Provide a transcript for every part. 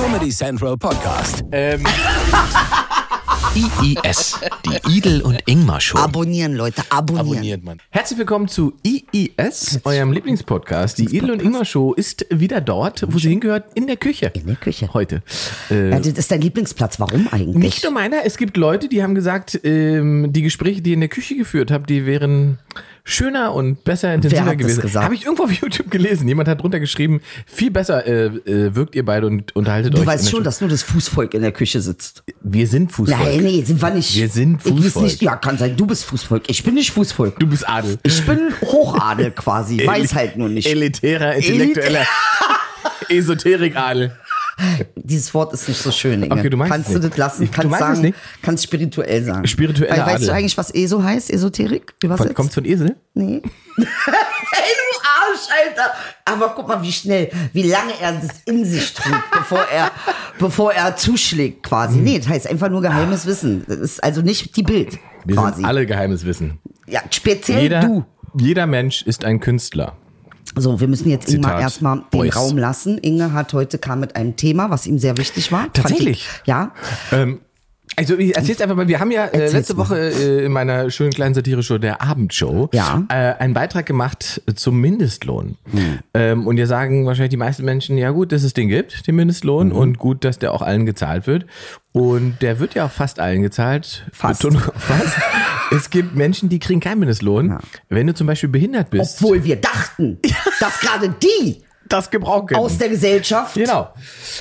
Comedy Central Podcast. Ähm, IIS, die Idel und Ingmar Show. Abonnieren, Leute, abonnieren. abonniert man. Herzlich willkommen zu IIS, eurem Lieblingspodcast. Die Idel und Ingmar Show ist wieder dort, wo sie hingehört, in der Küche. In der Küche. Heute. Äh, Ja, das ist dein Lieblingsplatz. Warum eigentlich? nicht nur meiner, es gibt Leute, die haben gesagt, ähm, die Gespräche, die ihr in der Küche geführt habt, die wären schöner und besser, intensiver gewesen. Habe ich irgendwo auf YouTube gelesen. Jemand hat drunter geschrieben, viel besser äh, äh, wirkt ihr beide und unterhaltet Du euch. in weißt schon, dass nur das Fußvolk in der Küche sitzt. wir sind Fußvolk. Nein, nee, sind wir nicht. Wir sind Fußvolk. nicht, ja, kann sein. Du bist Fußvolk. Ich bin nicht Fußvolk. Du bist Adel. Ich bin Hochadel quasi. Weiß halt nur nicht. Elitärer, intellektueller Esoterik-Adel. Dieses Wort ist nicht so schön, Inge. Okay, du meinst Kannst es du nicht. das lassen? Ich- du Kannst meinst es sagen, nicht? kannst spirituell sagen. Spiritueller Weil, Weißt Adel. du eigentlich, was ESO heißt? Esoterik? Übersetzt? Kommt von Esel? Nee. Ey, du Arsch, Alter. Aber guck mal, wie schnell, wie lange er das in sich trug, bevor er, bevor er zuschlägt quasi. Nee, das heißt einfach nur geheimes Wissen. Das ist also nicht die Bild Wir quasi. sind alle geheimes Wissen. ja, speziell Jeder, du. jeder Mensch ist ein Künstler. So, wir müssen jetzt Ingmar Zitat erstmal den Beuys. Raum lassen. Inge hat heute kam mit einem Thema, was ihm sehr wichtig war. Tatsächlich? Ich, ja. Ähm, also ich erzähl's einfach mal, wir haben ja äh, letzte mal. Woche äh, in meiner schönen kleinen Satire-Show, der Abendshow, Ja. äh, einen Beitrag gemacht zum Mindestlohn. Hm. Ähm, und hier sagen wahrscheinlich die meisten Menschen, ja gut, dass es den gibt, den Mindestlohn, Mhm. und gut, dass der auch allen gezahlt wird. Und der wird ja auch fast allen gezahlt. Fast. Betonung fast. es gibt Menschen, die kriegen keinen Mindestlohn. Wenn du zum Beispiel behindert bist, Obwohl wir dachten, dass gerade die das Gebrauch können. aus der Gesellschaft Genau.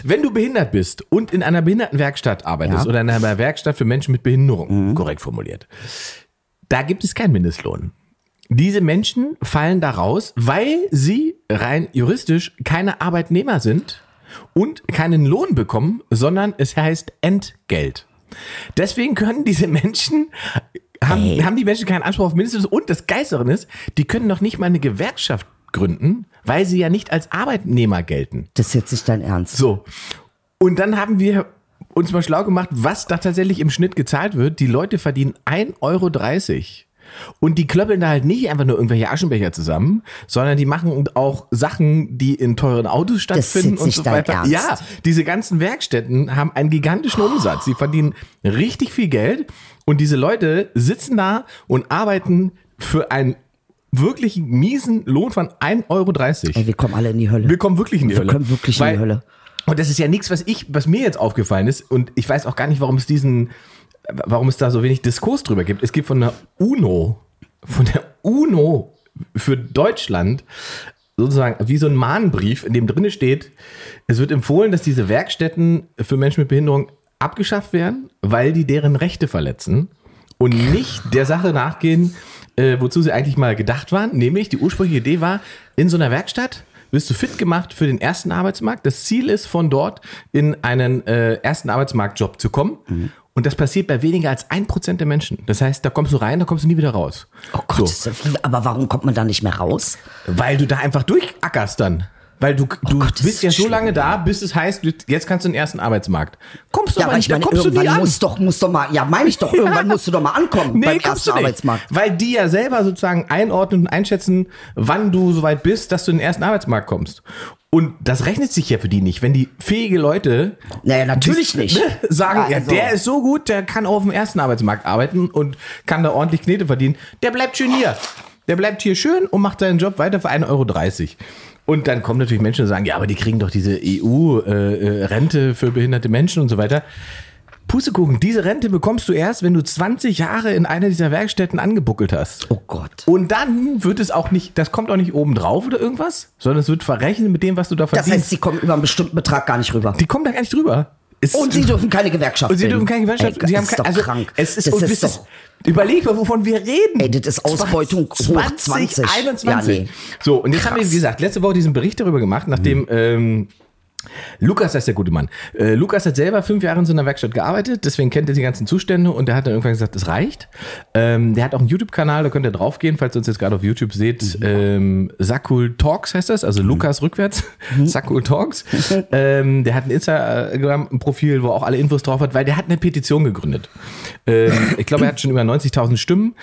Wenn du behindert bist und in einer Behindertenwerkstatt arbeitest Ja. Mhm. oder in einer Werkstatt für Menschen mit Behinderung, korrekt formuliert, da gibt es keinen Mindestlohn. Diese Menschen fallen da raus, weil sie rein juristisch keine Arbeitnehmer sind und keinen Lohn bekommen, sondern es heißt Entgelt. Deswegen können diese Menschen, haben, Ey. haben die Menschen keinen Anspruch auf Mindestlohn und das Geisteren ist, die können noch nicht mal eine Gewerkschaft gründen, weil sie ja nicht als Arbeitnehmer gelten. Das ist jetzt nicht dein Ernst. So. Und dann haben wir uns mal schlau gemacht, was da tatsächlich im Schnitt gezahlt wird. Die Leute verdienen 1,30 Euro. Und die klöppeln da halt nicht einfach nur irgendwelche Aschenbecher zusammen, sondern die machen auch Sachen, die in teuren Autos stattfinden und so weiter. Ernst. Ja, diese ganzen Werkstätten haben einen gigantischen Umsatz. Sie verdienen richtig viel Geld und diese Leute sitzen da und arbeiten für einen wirklich miesen Lohn von 1,30 Euro. Ey, wir kommen alle in die Hölle. Wir kommen wirklich in die Wir Hölle. kommen wirklich in die Hölle. Und das ist ja nichts, was ich, was mir jetzt aufgefallen ist. Und ich weiß auch gar nicht, warum es diesen, warum es da so wenig Diskurs drüber gibt. Es gibt von der UNO, von der UNO für Deutschland sozusagen wie so ein Mahnbrief, in dem drinne steht, es wird empfohlen, dass diese Werkstätten für Menschen mit Behinderung abgeschafft werden, weil die deren Rechte verletzen und nicht der Sache nachgehen, äh, wozu sie eigentlich mal gedacht waren. Nämlich die ursprüngliche Idee war, in so einer Werkstatt wirst du fit gemacht für den ersten Arbeitsmarkt. Das Ziel ist, von dort in einen äh, ersten Arbeitsmarktjob zu kommen. Und das passiert bei weniger als ein Prozent der Menschen. Das heißt, da kommst du rein, da kommst du nie wieder raus. Oh Gott, das- aber warum kommt man da nicht mehr raus? Weil du da einfach durchackerst dann. Weil du, du Oh Gott, bist ja so schlimm, lange da, bis es heißt, du- jetzt kannst du in den ersten Arbeitsmarkt. Kommst du Ja, aber nicht, ich meine, da kommst du nie irgendwann an. muss doch, muss doch mal, ja, meine ich doch, irgendwann musst du doch mal ankommen beim kommst ersten du nicht. Arbeitsmarkt. Weil die ja selber sozusagen einordnen und einschätzen, wann du soweit bist, dass du in den ersten Arbeitsmarkt kommst. Und das rechnet sich ja für die nicht. Wenn die fähige Leute Naja, natürlich nicht. sagen, Ja, ja, also- der ist so gut, der kann auch auf dem ersten Arbeitsmarkt arbeiten und kann da ordentlich Knete verdienen, der bleibt schön hier. Der bleibt hier schön und macht seinen Job weiter für 1,30 Euro. Und dann kommen natürlich Menschen und sagen, ja, aber die kriegen doch diese EU-Rente für behinderte Menschen und so weiter. Pustekuchen, diese Rente bekommst du erst, wenn du 20 Jahre in einer dieser Werkstätten angebuckelt hast. Oh Gott. Und dann wird es auch nicht, das kommt auch nicht oben drauf oder irgendwas, sondern es wird verrechnet mit dem, was du da Das verdienst. heißt, sie kommen über einen bestimmten Betrag gar nicht rüber. die kommen da gar nicht drüber. Es- Und sie dürfen keine Gewerkschaft und sie dürfen keine Gewerkschaft. Ey, sie das haben ist kein, also krank. Es ist, das ist doch, überleg mal, wovon wir reden. Ey, das ist Ausbeutung hoch 20. 21. Ja, nee. So, und jetzt haben wir, wie gesagt, letzte Woche diesen Bericht darüber gemacht, nachdem ähm, Lukas, ist der gute Mann. Äh, Lukas hat selber fünf Jahre in so einer Werkstatt gearbeitet, deswegen kennt er die ganzen Zustände und der hat dann irgendwann gesagt, das reicht. Ähm, der hat auch einen YouTube-Kanal, da könnt ihr draufgehen, falls ihr uns jetzt gerade auf YouTube seht. Ähm, Sakul Talks heißt das, also Lukas rückwärts. Sakul Talks. ähm, der hat ein Instagram-Profil, wo auch alle Infos drauf hat, weil der hat eine Petition gegründet. Ähm, ich glaube, er hat schon über 90.000 Stimmen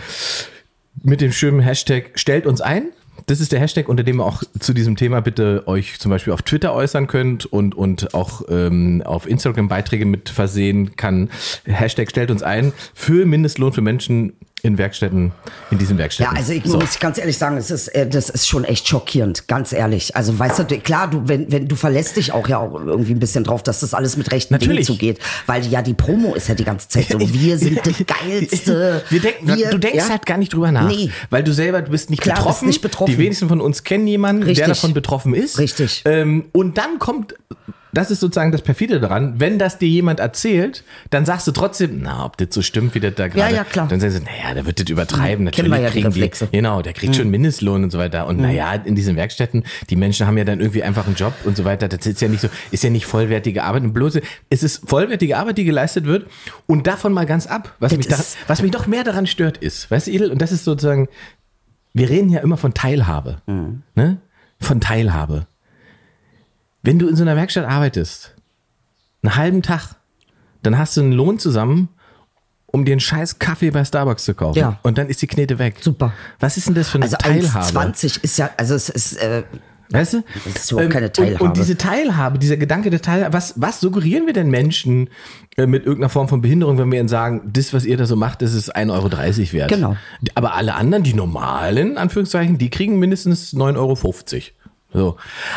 mit dem schönen Hashtag stellt uns ein. Das ist der Hashtag, unter dem ihr auch zu diesem Thema bitte euch zum Beispiel auf Twitter äußern könnt und, und auch ähm, auf Instagram Beiträge mit versehen kann. Hashtag stellt uns ein für Mindestlohn für Menschen in Werkstätten, in diesen Werkstätten. Ja, also ich So. muss ganz ehrlich sagen, es ist, äh, das ist schon echt schockierend, ganz ehrlich. Also weißt du, klar, du, wenn, wenn du verlässt dich auch ja auch irgendwie ein bisschen drauf, dass das alles mit rechten Dingen Natürlich. zugeht. Weil ja die Promo ist ja die ganze Zeit so, wir sind das Geilste. Wir denken, wir, du denkst ja? halt gar nicht drüber nach. Nee. Weil du selber, du bist nicht, Klar, bist betroffen. nicht betroffen. Die wenigsten von uns kennen jemanden, der Richtig. davon betroffen ist. Richtig. Ähm, und dann kommt, das ist sozusagen das Perfide daran, wenn das dir jemand erzählt, dann sagst du trotzdem, na, ob das so stimmt, wie das da gerade. ja, klar. Dann sagst du, naja, der wird das übertreiben. Kennen wir ja kriegen die, genau, der kriegt schon Mindestlohn und so weiter. Und naja, in diesen Werkstätten, die Menschen haben ja dann irgendwie einfach einen Job und so weiter. Das ist ja nicht so, ist ja nicht vollwertige Arbeit. Und bloß, es ist vollwertige Arbeit, die geleistet wird. Und davon mal ganz ab. Was, Das mich, da, was mich doch mehr daran stört, ist, weißt du, Edel, und das ist sozusagen, wir reden ja immer von Teilhabe. Ne? Von Teilhabe. Wenn du in so einer Werkstatt arbeitest, einen halben Tag, dann hast du einen Lohn zusammen, um dir einen scheiß Kaffee bei Starbucks zu kaufen. Ja. Und dann ist die Knete weg. Super. Was ist denn das für eine Also Teilhabe? 1,20 ist ja, also es ist, äh, Weißt du? Das ist überhaupt keine Und, Teilhabe. und diese Teilhabe, dieser Gedanke der Teilhabe, was, was suggerieren wir denn Menschen äh, mit irgendeiner Form von Behinderung, wenn wir ihnen sagen, das, was ihr da so macht, das ist 1,30 Euro wert? Genau. Aber alle anderen, die normalen, Anführungszeichen, die kriegen mindestens 9,50 Euro. So.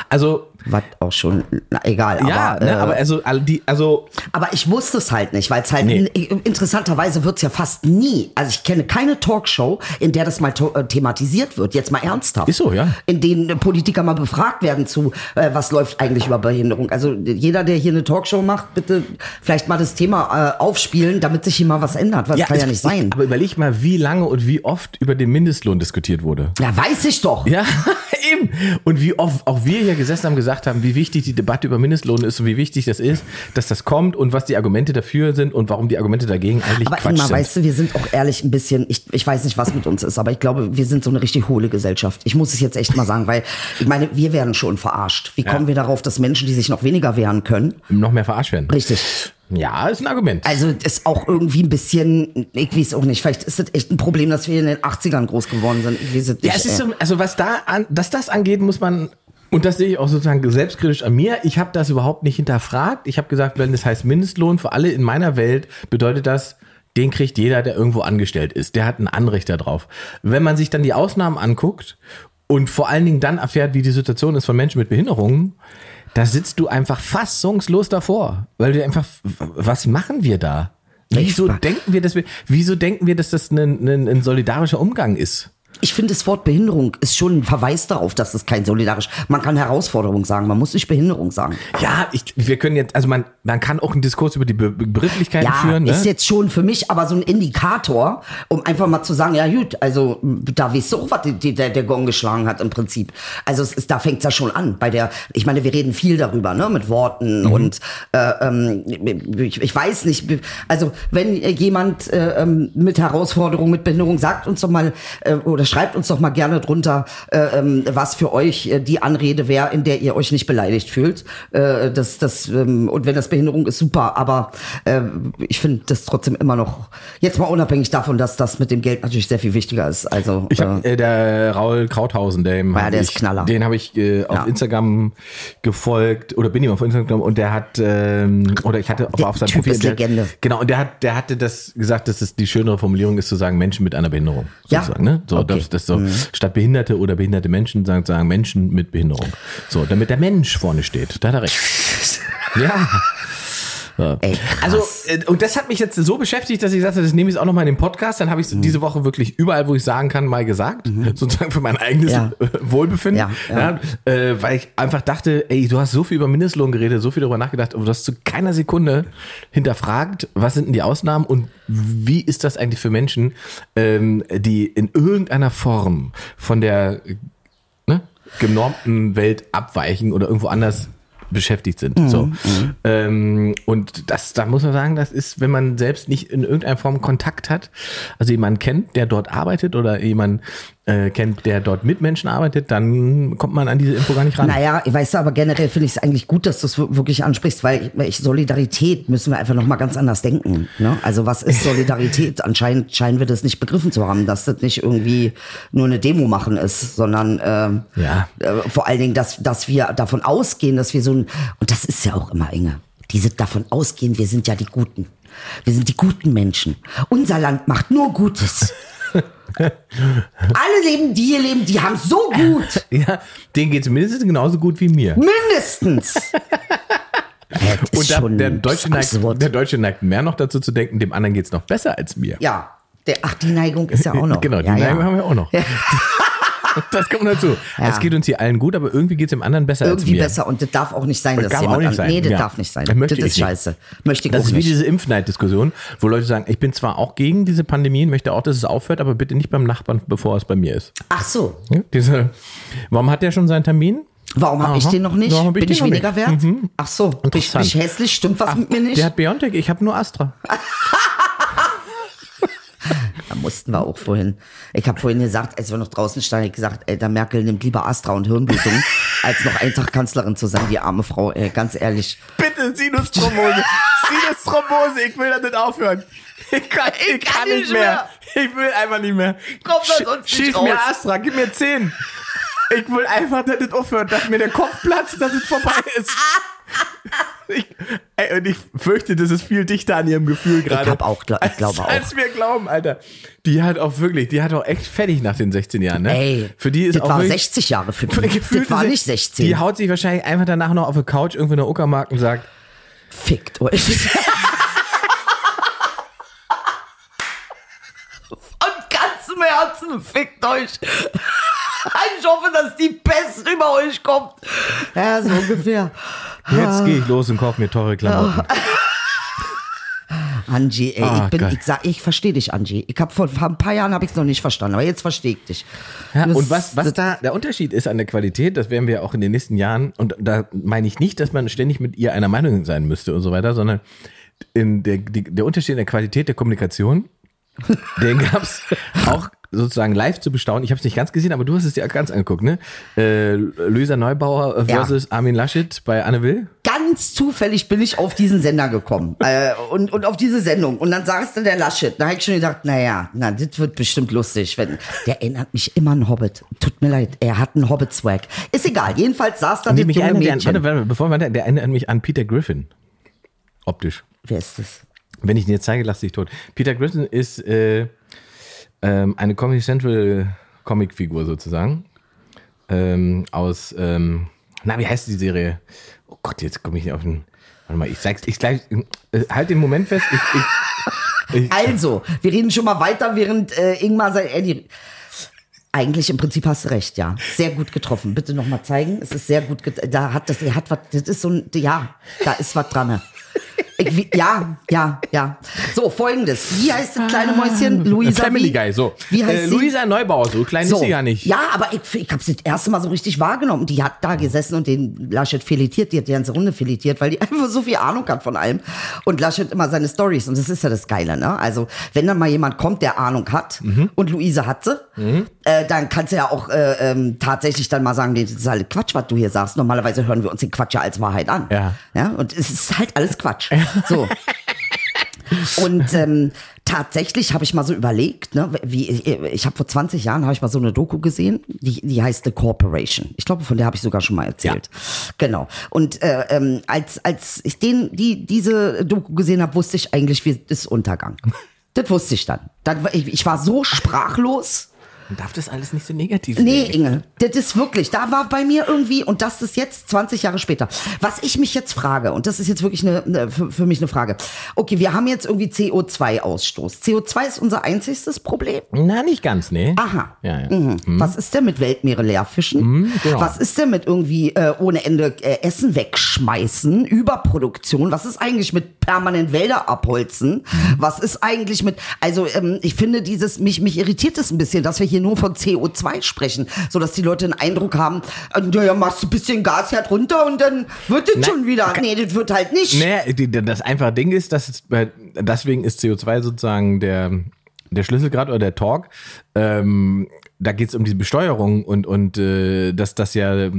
Also, was auch schon, na, egal. ja, aber, ne, äh, aber also, die, also, Aber ich wusste es halt nicht, weil es halt Nee. in, interessanterweise wird es ja fast nie. Also ich kenne keine Talkshow, in der das mal äh, thematisiert wird. Jetzt mal ernsthaft. Ist so, ja. In denen Politiker mal befragt werden zu, äh, was läuft eigentlich über Behinderung. Also jeder, der hier eine Talkshow macht, bitte vielleicht mal das Thema äh, aufspielen, damit sich hier mal was ändert. Was kann es- ja nicht sein. Aber überleg mal, wie lange und wie oft über den Mindestlohn diskutiert wurde. Ja, weiß ich doch. Ja, eben. Und wie oft auch wir hier gesessen haben, gesagt haben, wie wichtig die Debatte über Mindestlohn ist und wie wichtig das ist, dass das kommt und was die Argumente dafür sind und warum die Argumente dagegen eigentlich Aber Quatsch Ingmar, sind. weißt du, wir sind auch ehrlich ein bisschen, ich, ich weiß nicht, was mit uns ist, aber ich glaube, wir sind so eine richtig hohle Gesellschaft. Ich muss es jetzt echt mal sagen, weil ich meine, wir werden schon verarscht. Wie kommen wir darauf, dass Menschen, die sich noch weniger wehren können, Noch mehr verarscht werden. richtig. Ja, ist ein Argument. Also ist auch irgendwie ein bisschen, ich weiß auch nicht, vielleicht ist das echt ein Problem, dass wir in den 80ern groß geworden sind. Ich weiß es Ja, nicht, es ist so, also was da an, dass das angeht, muss man und das sehe ich auch sozusagen selbstkritisch an mir. Ich habe das überhaupt nicht hinterfragt. Ich habe gesagt, wenn das heißt Mindestlohn für alle in meiner Welt, bedeutet das, den kriegt jeder, der irgendwo angestellt ist. Der hat ein Anrecht darauf. Wenn man sich dann die Ausnahmen anguckt und vor allen Dingen dann erfährt, wie die Situation ist von Menschen mit Behinderungen, da sitzt du einfach fassungslos davor, weil du einfach, was machen wir da? Wieso denken wir, dass wir, wieso denken wir, dass das ein, ein, ein solidarischer Umgang ist? Ich finde, das Wort Behinderung ist schon ein Verweis darauf, dass es kein solidarisch. Man kann Herausforderung sagen, man muss nicht Behinderung sagen. Ja, ich, wir können jetzt, also man, man kann auch einen Diskurs über die Be Begrifflichkeiten Ja, führen. Ne? ist jetzt schon für mich aber so ein Indikator, um einfach mal zu sagen, ja gut, also da weißt du auch, was die, die, der, der Gong geschlagen hat im Prinzip. Also es ist, da fängt's ja schon an. Bei der, ich meine, wir reden viel darüber, ne, mit Worten Mhm. und äh, ähm, ich, ich weiß nicht, also wenn jemand äh, ähm, mit Herausforderung, mit Behinderung, sagt uns doch mal äh, oder schreibt uns doch mal gerne drunter, äh, ähm, was für euch äh, die Anrede wäre, in der ihr euch nicht beleidigt fühlt. Äh, das, das, ähm, und wenn das Behinderung ist, super, aber äh, ich finde das trotzdem immer noch, jetzt mal unabhängig davon, dass das mit dem Geld natürlich sehr viel wichtiger ist. Also Ich habe äh, äh, der Raul Krauthausen, dem Ja, hab der ich, ist Knaller. Den habe ich äh, auf Ja. Instagram gefolgt oder bin ihm auf Instagram und der hat ähm, oder ich hatte Der auf seinem Typ ist der, Legende. Genau und der hat der hatte das gesagt, dass es die schönere Formulierung ist zu sagen Menschen mit einer Behinderung Ja. sozusagen, ne? So Okay. Mhm. das, so statt Behinderte oder behinderte Menschen sagen sagen Menschen mit Behinderung. So, damit der Mensch vorne steht. Da hat er recht. ja. Ja. Ey, also, äh, und das hat mich jetzt so beschäftigt, dass ich sagte, das nehme ich auch noch mal in den Podcast. Dann habe ich es diese Woche wirklich überall, wo ich sagen kann, mal gesagt. Sozusagen für mein eigenes Ja. Wohlbefinden. Ja, äh, weil ich einfach dachte, ey, du hast so viel über Mindestlohn geredet, so viel darüber nachgedacht, aber du hast zu keiner Sekunde hinterfragt, was sind denn die Ausnahmen und wie ist das eigentlich für Menschen, ähm, die in irgendeiner Form von der ne, genormten Welt abweichen oder irgendwo anders beschäftigt sind. Mhm, So. Ähm, und das, da muss man sagen, das ist, wenn man selbst nicht in irgendeiner Form Kontakt hat, also jemanden kennt, der dort arbeitet oder jemand äh, kennt, der dort mit Menschen arbeitet, dann kommt man an diese Info gar nicht ran. Naja, ich weiß aber generell finde ich es eigentlich gut, dass du es wirklich ansprichst, weil ich, Solidarität müssen wir einfach nochmal ganz anders denken. Ne? Also was ist Solidarität? Anscheinend scheinen wir das nicht begriffen zu haben, dass das nicht irgendwie nur eine Demo machen ist, sondern ähm, Ja. äh, vor allen Dingen, dass, dass wir davon ausgehen, dass wir so ein, und das ist ja auch immer enge, diese davon ausgehen, wir sind ja die Guten. Wir sind die guten Menschen. Unser Land macht nur Gutes. Alle leben, die hier leben, die haben so gut. Ja, denen geht es mindestens genauso gut wie mir. Mindestens. Ja, Und da, der, Deutsche neigt, der Deutsche neigt mehr noch dazu zu denken, dem anderen geht es noch besser als mir. Ja, der, ach, die Neigung ist ja auch noch. Genau, die ja, Neigung ja. haben wir auch noch. Das kommt dazu. Ja. Es geht uns hier allen gut, aber irgendwie geht es dem anderen besser als Irgendwie mir. besser und das darf auch nicht sein, dass Darf auch jemand nicht an- sein, Nee, das ja. darf nicht sein. Das möchte das ich ist nicht. scheiße. Möchte ich Das auch ist wie nicht. diese Impfneiddiskussion, wo Leute sagen, ich bin zwar auch gegen diese Pandemien, möchte auch, dass es aufhört, aber bitte nicht beim Nachbarn, bevor es bei mir ist. Ach so, Ja, diese, warum hat der schon seinen Termin? warum habe ich den noch nicht? Hab bin ich weniger nicht? wert? Mhm. Ach so, bin ich, bin ich hässlich? Stimmt was mit mir nicht? Der hat Biontech, ich habe nur Astra. Da mussten wir auch vorhin. Ich habe vorhin gesagt, als wir noch draußen standen, ich gesagt, ey, der Merkel nimmt lieber Astra und Hirnblutung, als noch einen Tag Kanzlerin zu sein, die arme Frau. Ey, ganz ehrlich. Bitte, Sinusthrombose. Sinusthrombose, ich will damit aufhören. Ich kann, ich kann nicht mehr. Ich will einfach nicht mehr. Komm Sch- sonst Schieß raus. mir Astra, gib mir 10. Ich will einfach, dass das aufhört, dass mir der Kopf platzt, dass es vorbei ist. Ich, ey, und ich fürchte, das ist viel dichter an ihrem Gefühl gerade. hab auch ich glaube auch. Als wir glauben, Alter. Die hat auch wirklich, die hat auch echt fertig nach den 16 Jahren, ne? Ey, für die ist das auch war wirklich, 60 Jahre für die. Gefühlt Das war nicht 16. Die haut sich wahrscheinlich einfach danach noch auf der Couch irgendwo in der Uckermark und sagt, Fickt euch. Von ganzem Herzen fickt euch. Ich hoffe, dass die Pest über euch kommt. Ja, so ungefähr. jetzt gehe ich los und kaufe mir teure Klamotten. Angie, ey, Ah, ich bin, geil. ich sag, ich verstehe dich, Angie. Ich habe vor, vor ein paar Jahren habe ich es noch nicht verstanden, aber jetzt verstehe ich dich. Ja, Das- und was, was da der Unterschied ist an der Qualität, das werden wir auch in den nächsten Jahren, und da meine ich nicht, dass man ständig mit ihr einer Meinung sein müsste und so weiter, sondern in der, die, der Unterschied in der Qualität der Kommunikation, den gab es auch sozusagen live zu bestaunen. Ich habe es nicht ganz gesehen, aber du hast es dir ganz angeguckt, ne? Äh, Luisa Neubauer Ja. versus Armin Laschet bei Anne Will. ganz zufällig bin ich auf diesen Sender gekommen äh, und, und auf diese Sendung. Und dann sagst du der Laschet. Da habe ich schon gedacht, naja, na, das wird bestimmt lustig. Wenn, der erinnert mich immer an Hobbit. Tut mir leid, er hat einen Hobbit-Swag. Ist egal, jedenfalls saß da Die das junge die an, Mädchen. warte, warte, bevor wir, der erinnert mich an Peter Griffin. Optisch. Wer ist das? Wenn ich ihn jetzt zeige, lass dich tot. Peter Griffin ist äh, ähm, eine Comedy Central Comicfigur sozusagen. Ähm, aus, ähm, na, wie heißt die Serie? Oh Gott, jetzt komme ich nicht auf den. Warte mal, ich sag's, ich gleich, äh, halt den Moment fest. Ich, ich, ich, Also, wir reden schon mal weiter, während äh, Ingmar sein. Äh, die, eigentlich im Prinzip hast du recht, ja. Sehr gut getroffen. Bitte noch mal zeigen. Es ist sehr gut. Da hat das, er hat was. Das ist so ein, ja, da ist was dran. Ich, ja, ja, ja. So, folgendes. Wie heißt das kleine Mäuschen? Luisa. Family wie? Guy, so. Wie heißt äh, sie? Luisa Neubauer, so klein ist sie ja nicht. Ja, aber ich, ich habe sie das erste Mal so richtig wahrgenommen. Die hat da gesessen und den Laschet filetiert, die hat die ganze Runde filetiert, weil die einfach so viel Ahnung hat von allem. Und Laschet immer seine Stories und das ist ja das Geile, ne? Also, wenn dann mal jemand kommt, der Ahnung hat Mhm. und Luise hat sie, äh, dann kannst du ja auch äh, ähm, tatsächlich dann mal sagen, nee, das ist halt Quatsch, was du hier sagst. Normalerweise hören wir uns den Quatsch ja als Wahrheit an. Ja. ja? Und es ist halt alles Quatsch. So. Und ähm, tatsächlich habe ich mal so überlegt, ne, wie ich, habe vor 20 Jahren habe ich mal so eine Doku gesehen, die, die heißt The Corporation. Ich glaube, von der habe ich sogar schon mal erzählt. Genau. Und äh, ähm, als als ich den die diese Doku gesehen habe, wusste ich eigentlich, wie ist Untergang. Das wusste ich dann. dann ich, ich war so sprachlos. Man darf das alles nicht so negativ Nee, sehen. Inge, das ist wirklich, da war bei mir irgendwie, und das ist jetzt 20 Jahre später. Was ich mich jetzt frage, und das ist jetzt wirklich eine, eine, für, für mich eine Frage. Okay, wir haben jetzt irgendwie CO2-Ausstoß. CO2 ist unser einzigstes Problem. Na, nicht ganz, nee. Aha. Ja, ja. Mhm. Was ist denn mit Weltmeere leerfischen? genau. Was ist denn mit irgendwie äh, ohne Ende äh, Essen wegschmeißen, Überproduktion? Was ist eigentlich mit permanent Wälder abholzen? Was ist eigentlich mit, also ähm, ich finde dieses, mich, mich irritiert es ein bisschen, dass wir hier nur von CO2 sprechen, so dass die Leute den Eindruck haben, äh, naja, machst du ein bisschen Gasherd runter und dann wird das Na, schon wieder. Nee, das wird halt nicht. Nee, das einfache Ding ist, dass es, bei- deswegen ist CO2 sozusagen der, der Schlüssel gerade oder der Talk, ähm, da geht es um die Besteuerung und, und äh, dass das ja,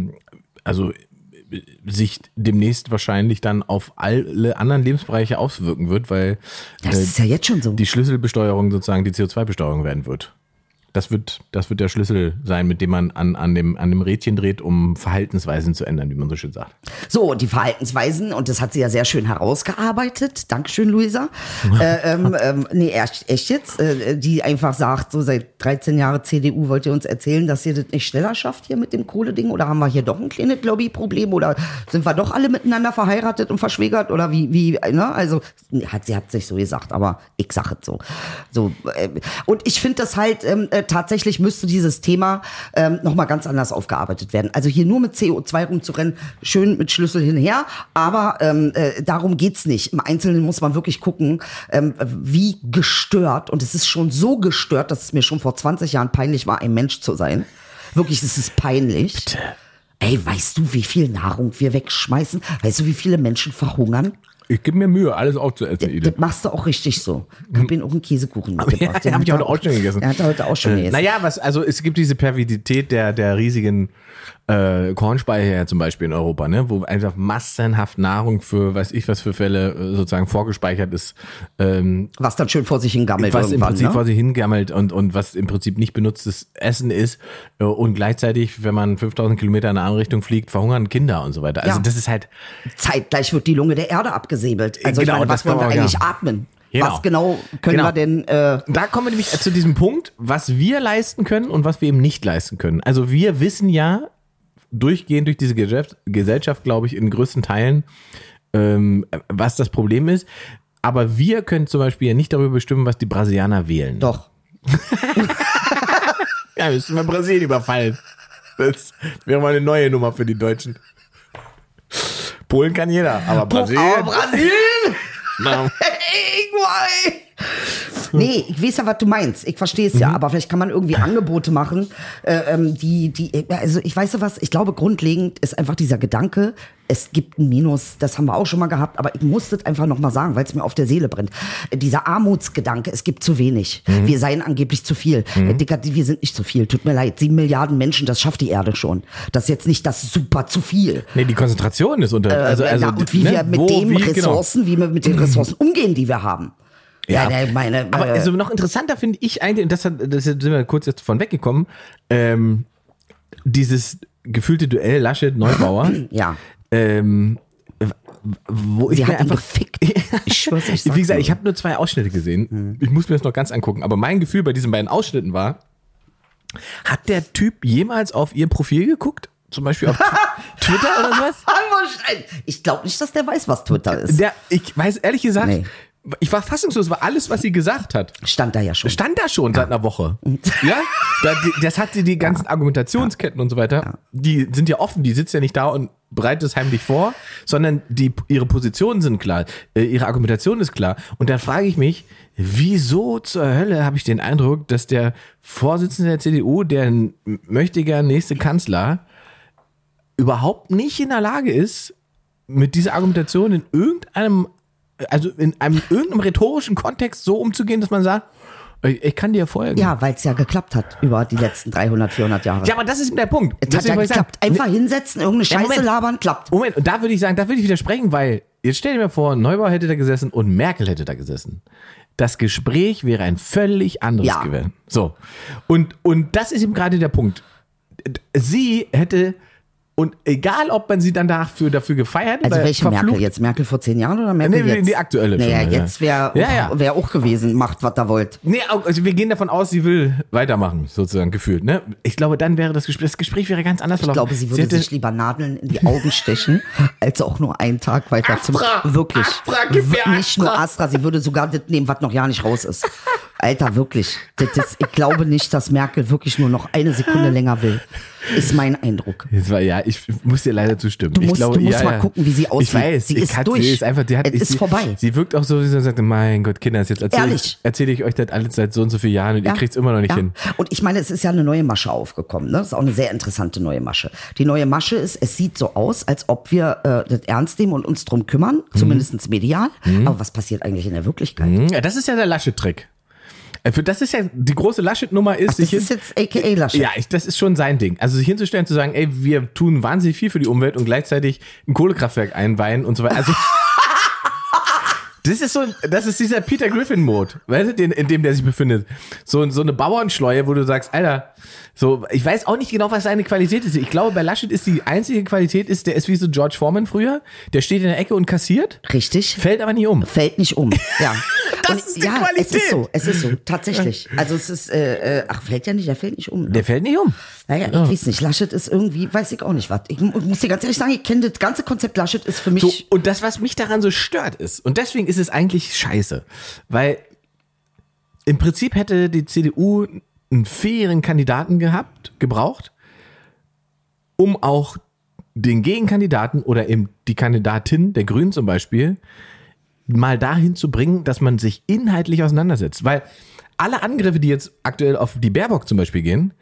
also äh, sich demnächst wahrscheinlich dann auf alle anderen Lebensbereiche auswirken wird, weil Das äh, ist ja jetzt schon so. die Schlüsselbesteuerung sozusagen die CO2-Besteuerung werden wird. Das wird, das wird der Schlüssel sein, mit dem man an, an, dem, an dem Rädchen dreht, um Verhaltensweisen zu ändern, wie man so schön sagt. So, die Verhaltensweisen, und das hat sie ja sehr schön herausgearbeitet. Dankeschön, Luisa. äh, ähm, ähm, nee, echt, echt jetzt, äh, die einfach sagt, so seit 13 Jahren CDU wollt ihr uns erzählen, dass ihr das nicht schneller schafft hier mit dem Kohleding? Oder haben wir hier doch ein kleines Lobbyproblem? Oder sind wir doch alle miteinander verheiratet und verschwägert? Oder wie, wie, ne? Also, hat, sie hat sich so gesagt, aber ich sag es so. so äh, und ich finde das halt, ähm, äh, tatsächlich müsste dieses Thema ähm, nochmal ganz anders aufgearbeitet werden. Also hier nur mit CO2 rumzurennen, schön mit Schlüssel hinher, aber ähm, äh, darum geht's nicht. Im Einzelnen muss man wirklich gucken, ähm, wie gestört, und es ist schon so gestört, dass es mir schon vor 20 Jahren peinlich war, ein Mensch zu sein. Wirklich, es ist peinlich. Bitte. Ey, weißt du, wie viel Nahrung wir wegschmeißen? Weißt du, wie viele Menschen verhungern? Ich gebe mir Mühe, alles aufzuessen, Edith. Das machst du auch richtig so. Ich hab ihn auch einen Käsekuchen mitgebracht. Ja, den hab ich heute auch schon gegessen. Er hat heute auch schon Äh, gegessen. naja, was, also es gibt diese Pervidität der, der riesigen äh, Kornspeicher zum Beispiel in Europa, ne, wo einfach massenhaft Nahrung für, weiß ich was für Fälle äh, sozusagen vorgespeichert ist, ähm, Was dann schön vor sich hingammelt was im. Prinzip ne? vor sich hingammelt und, und was im Prinzip nicht benutztes Essen ist äh, und gleichzeitig, wenn man 5000 Kilometer in eine andere Richtung fliegt, verhungern Kinder und so weiter. Also Ja. das ist halt, Zeitgleich wird die Lunge der Erde abgesäbelt. Also Genau, meine, was wollen wir eigentlich ja. atmen? Genau. Was genau können Genau. wir denn? Äh, Da kommen wir nämlich zu diesem Punkt, was wir leisten können und was wir eben nicht leisten können. Also wir wissen ja durchgehend durch diese Gesellschaft, glaube ich, in größten Teilen, ähm, was das Problem ist. Aber wir können zum Beispiel ja nicht darüber bestimmen, was die Brasilianer wählen. doch. Ja, müssen wir Brasilien überfallen. Das wäre mal eine neue Nummer für die Deutschen. Polen kann jeder, aber Brasilien. Aber Brasilien! Na, Irgendwann! Nee, ich weiß ja, was du meinst. Ich verstehe es ja, Mhm. aber vielleicht kann man irgendwie Angebote machen, äh, ähm, die, die, also ich weiß ja was, ich glaube, grundlegend ist einfach dieser Gedanke, es gibt ein Minus, das haben wir auch schon mal gehabt, aber ich muss das einfach nochmal sagen, weil es mir auf der Seele brennt. Äh, Dieser Armutsgedanke, es gibt zu wenig. Mhm. Wir seien angeblich zu viel. Äh, Dicker, wir sind nicht zu viel, tut mir leid. Sieben Milliarden Menschen, das schafft die Erde schon. Das ist jetzt nicht das super zu viel. nee, die Konzentration ist unter. Also, also, Na, und wie ne, wir mit wo, den wie, genau. Ressourcen, wie wir mit den Ressourcen umgehen, die wir haben. Ja, ne, meine, Aber äh, also noch interessanter finde ich eigentlich, und das, hat, das sind wir kurz jetzt von weggekommen, ähm, dieses gefühlte Duell Laschet-Neubauer. ja. ähm, wo Sie ich hat ihn einfach. gefickt. Ich schwör's, ich Wie gesagt, dir. ich habe nur zwei Ausschnitte gesehen. Ich muss mir das noch ganz angucken. Aber mein Gefühl bei diesen beiden Ausschnitten war, hat der Typ jemals auf ihr Profil geguckt? Zum Beispiel auf Tw- Twitter oder sowas? Ich glaube nicht, dass der weiß, was Twitter ist. Der, ich weiß ehrlich gesagt, Nee. Ich war fassungslos, war alles, was sie gesagt hat. Stand da ja schon. Stand da schon seit einer Woche. Ja? Da, die- das hat sie die ganzen Argumentationsketten und so weiter. Die sind ja offen, die sitzt ja nicht da und bereitet es heimlich vor, sondern die, ihre Positionen sind klar, äh, ihre Argumentation ist klar. Und dann frage ich mich, wieso zur Hölle habe ich den Eindruck, dass der Vorsitzende der CDU, der gern nächste Kanzler, überhaupt nicht in der Lage ist, mit dieser Argumentation in irgendeinem, also in einem irgendeinem rhetorischen Kontext so umzugehen, dass man sagt, ich, kann dir folgen. Ja, weil es ja geklappt hat über die letzten 300, 400 Jahre. Ja, aber das ist der Punkt. es hat ja ich sagen, geklappt. Einfach hinsetzen, irgendeine Scheiße Moment. labern, klappt. Moment, und da würde ich sagen, da würde ich widersprechen, weil jetzt stell dir mal vor, Neubauer hätte da gesessen und Merkel hätte da gesessen. Das Gespräch wäre ein völlig anderes Ja. gewesen. So. Und, und das ist eben gerade der Punkt. Sie hätte, und egal ob man sie dann dafür, dafür gefeiert Also oder welche verflucht, Merkel jetzt? Merkel vor zehn Jahren oder Merkel Nee, jetzt? die aktuelle Naja, schon, jetzt wäre Ja, ja. wär auch gewesen, macht, was ihr wollt. Nee, also wir gehen davon aus, sie will weitermachen, sozusagen gefühlt. Ne? Ich glaube, dann wäre das Gespräch, das Gespräch wäre ganz anders Ich glaube, sie würde hätte, sich lieber Nadeln in die Augen stechen, als auch nur einen Tag weiter zum. Astra! Wirklich. Astra, Nicht nur Astra! Astra, sie würde sogar das nehmen, was noch ja nicht raus ist. Alter, wirklich. Das ist, ich glaube nicht, dass Merkel wirklich nur noch eine Sekunde länger will. Ist mein Eindruck. Jetzt war, ja, ich muss dir leider zustimmen. Du ich musst- glaube, du musst ja, mal ja. gucken, wie sie aussieht. Ich weiß, Sie ich ist kann, durch. Sie ist einfach, die hat, Es ich, ist sie, vorbei. Sie wirkt auch so, wie sie sagt, mein Gott, Kinder, jetzt erzähle ich, erzähle ich euch das alles seit so und so vielen Jahren und ihr kriegt es immer noch nicht ja. hin. Und ich meine, es ist ja eine neue Masche aufgekommen. Ne? Das ist auch eine sehr interessante neue Masche. Die neue Masche ist, es sieht so aus, als ob wir äh, das ernst nehmen und uns drum kümmern, Mhm. zumindest medial. Aber was passiert eigentlich in der Wirklichkeit? Hm, Ja, das ist ja der Lasche-Trick. Äh, für- Das ist ja, die große Laschet-Nummer ist, Das sich ist jetzt aka Laschet. ja, ich, das ist schon sein Ding. Also sich hinzustellen, zu sagen, ey, wir tun wahnsinnig viel für die Umwelt und gleichzeitig ein Kohlekraftwerk einweihen und so weiter. Also das ist so, das ist dieser Peter Griffin-Mode, weißt du, den, in dem der sich befindet. So, so eine Bauernschleue, wo du sagst, Alter, so, ich weiß auch nicht genau, was seine Qualität ist. Ich glaube, bei Laschet ist die einzige Qualität, ist, der ist wie so George Foreman früher. Der steht in der Ecke und kassiert, Richtig. fällt aber nie um. Fällt nicht um. Ja. Das ist die ja, Qualität. Es ist so, es ist so, tatsächlich. Also es ist, äh, äh, ach, fällt ja nicht, er fällt nicht um. Der fällt nicht um. Naja, ich weiß nicht. Laschet ist irgendwie, weiß ich auch nicht was. Ich mu- muss dir ganz ehrlich sagen, ich kenne das ganze Konzept Laschet ist für mich. So, und das, was mich daran so stört, ist, und deswegen ist es eigentlich scheiße, weil im Prinzip hätte die CDU einen fairen Kandidaten gehabt, gebraucht, um auch den Gegenkandidaten oder eben die Kandidatin der Grünen zum Beispiel mal dahin zu bringen, dass man sich inhaltlich auseinandersetzt. Weil alle Angriffe, die jetzt aktuell auf die Baerbock zum Beispiel gehen,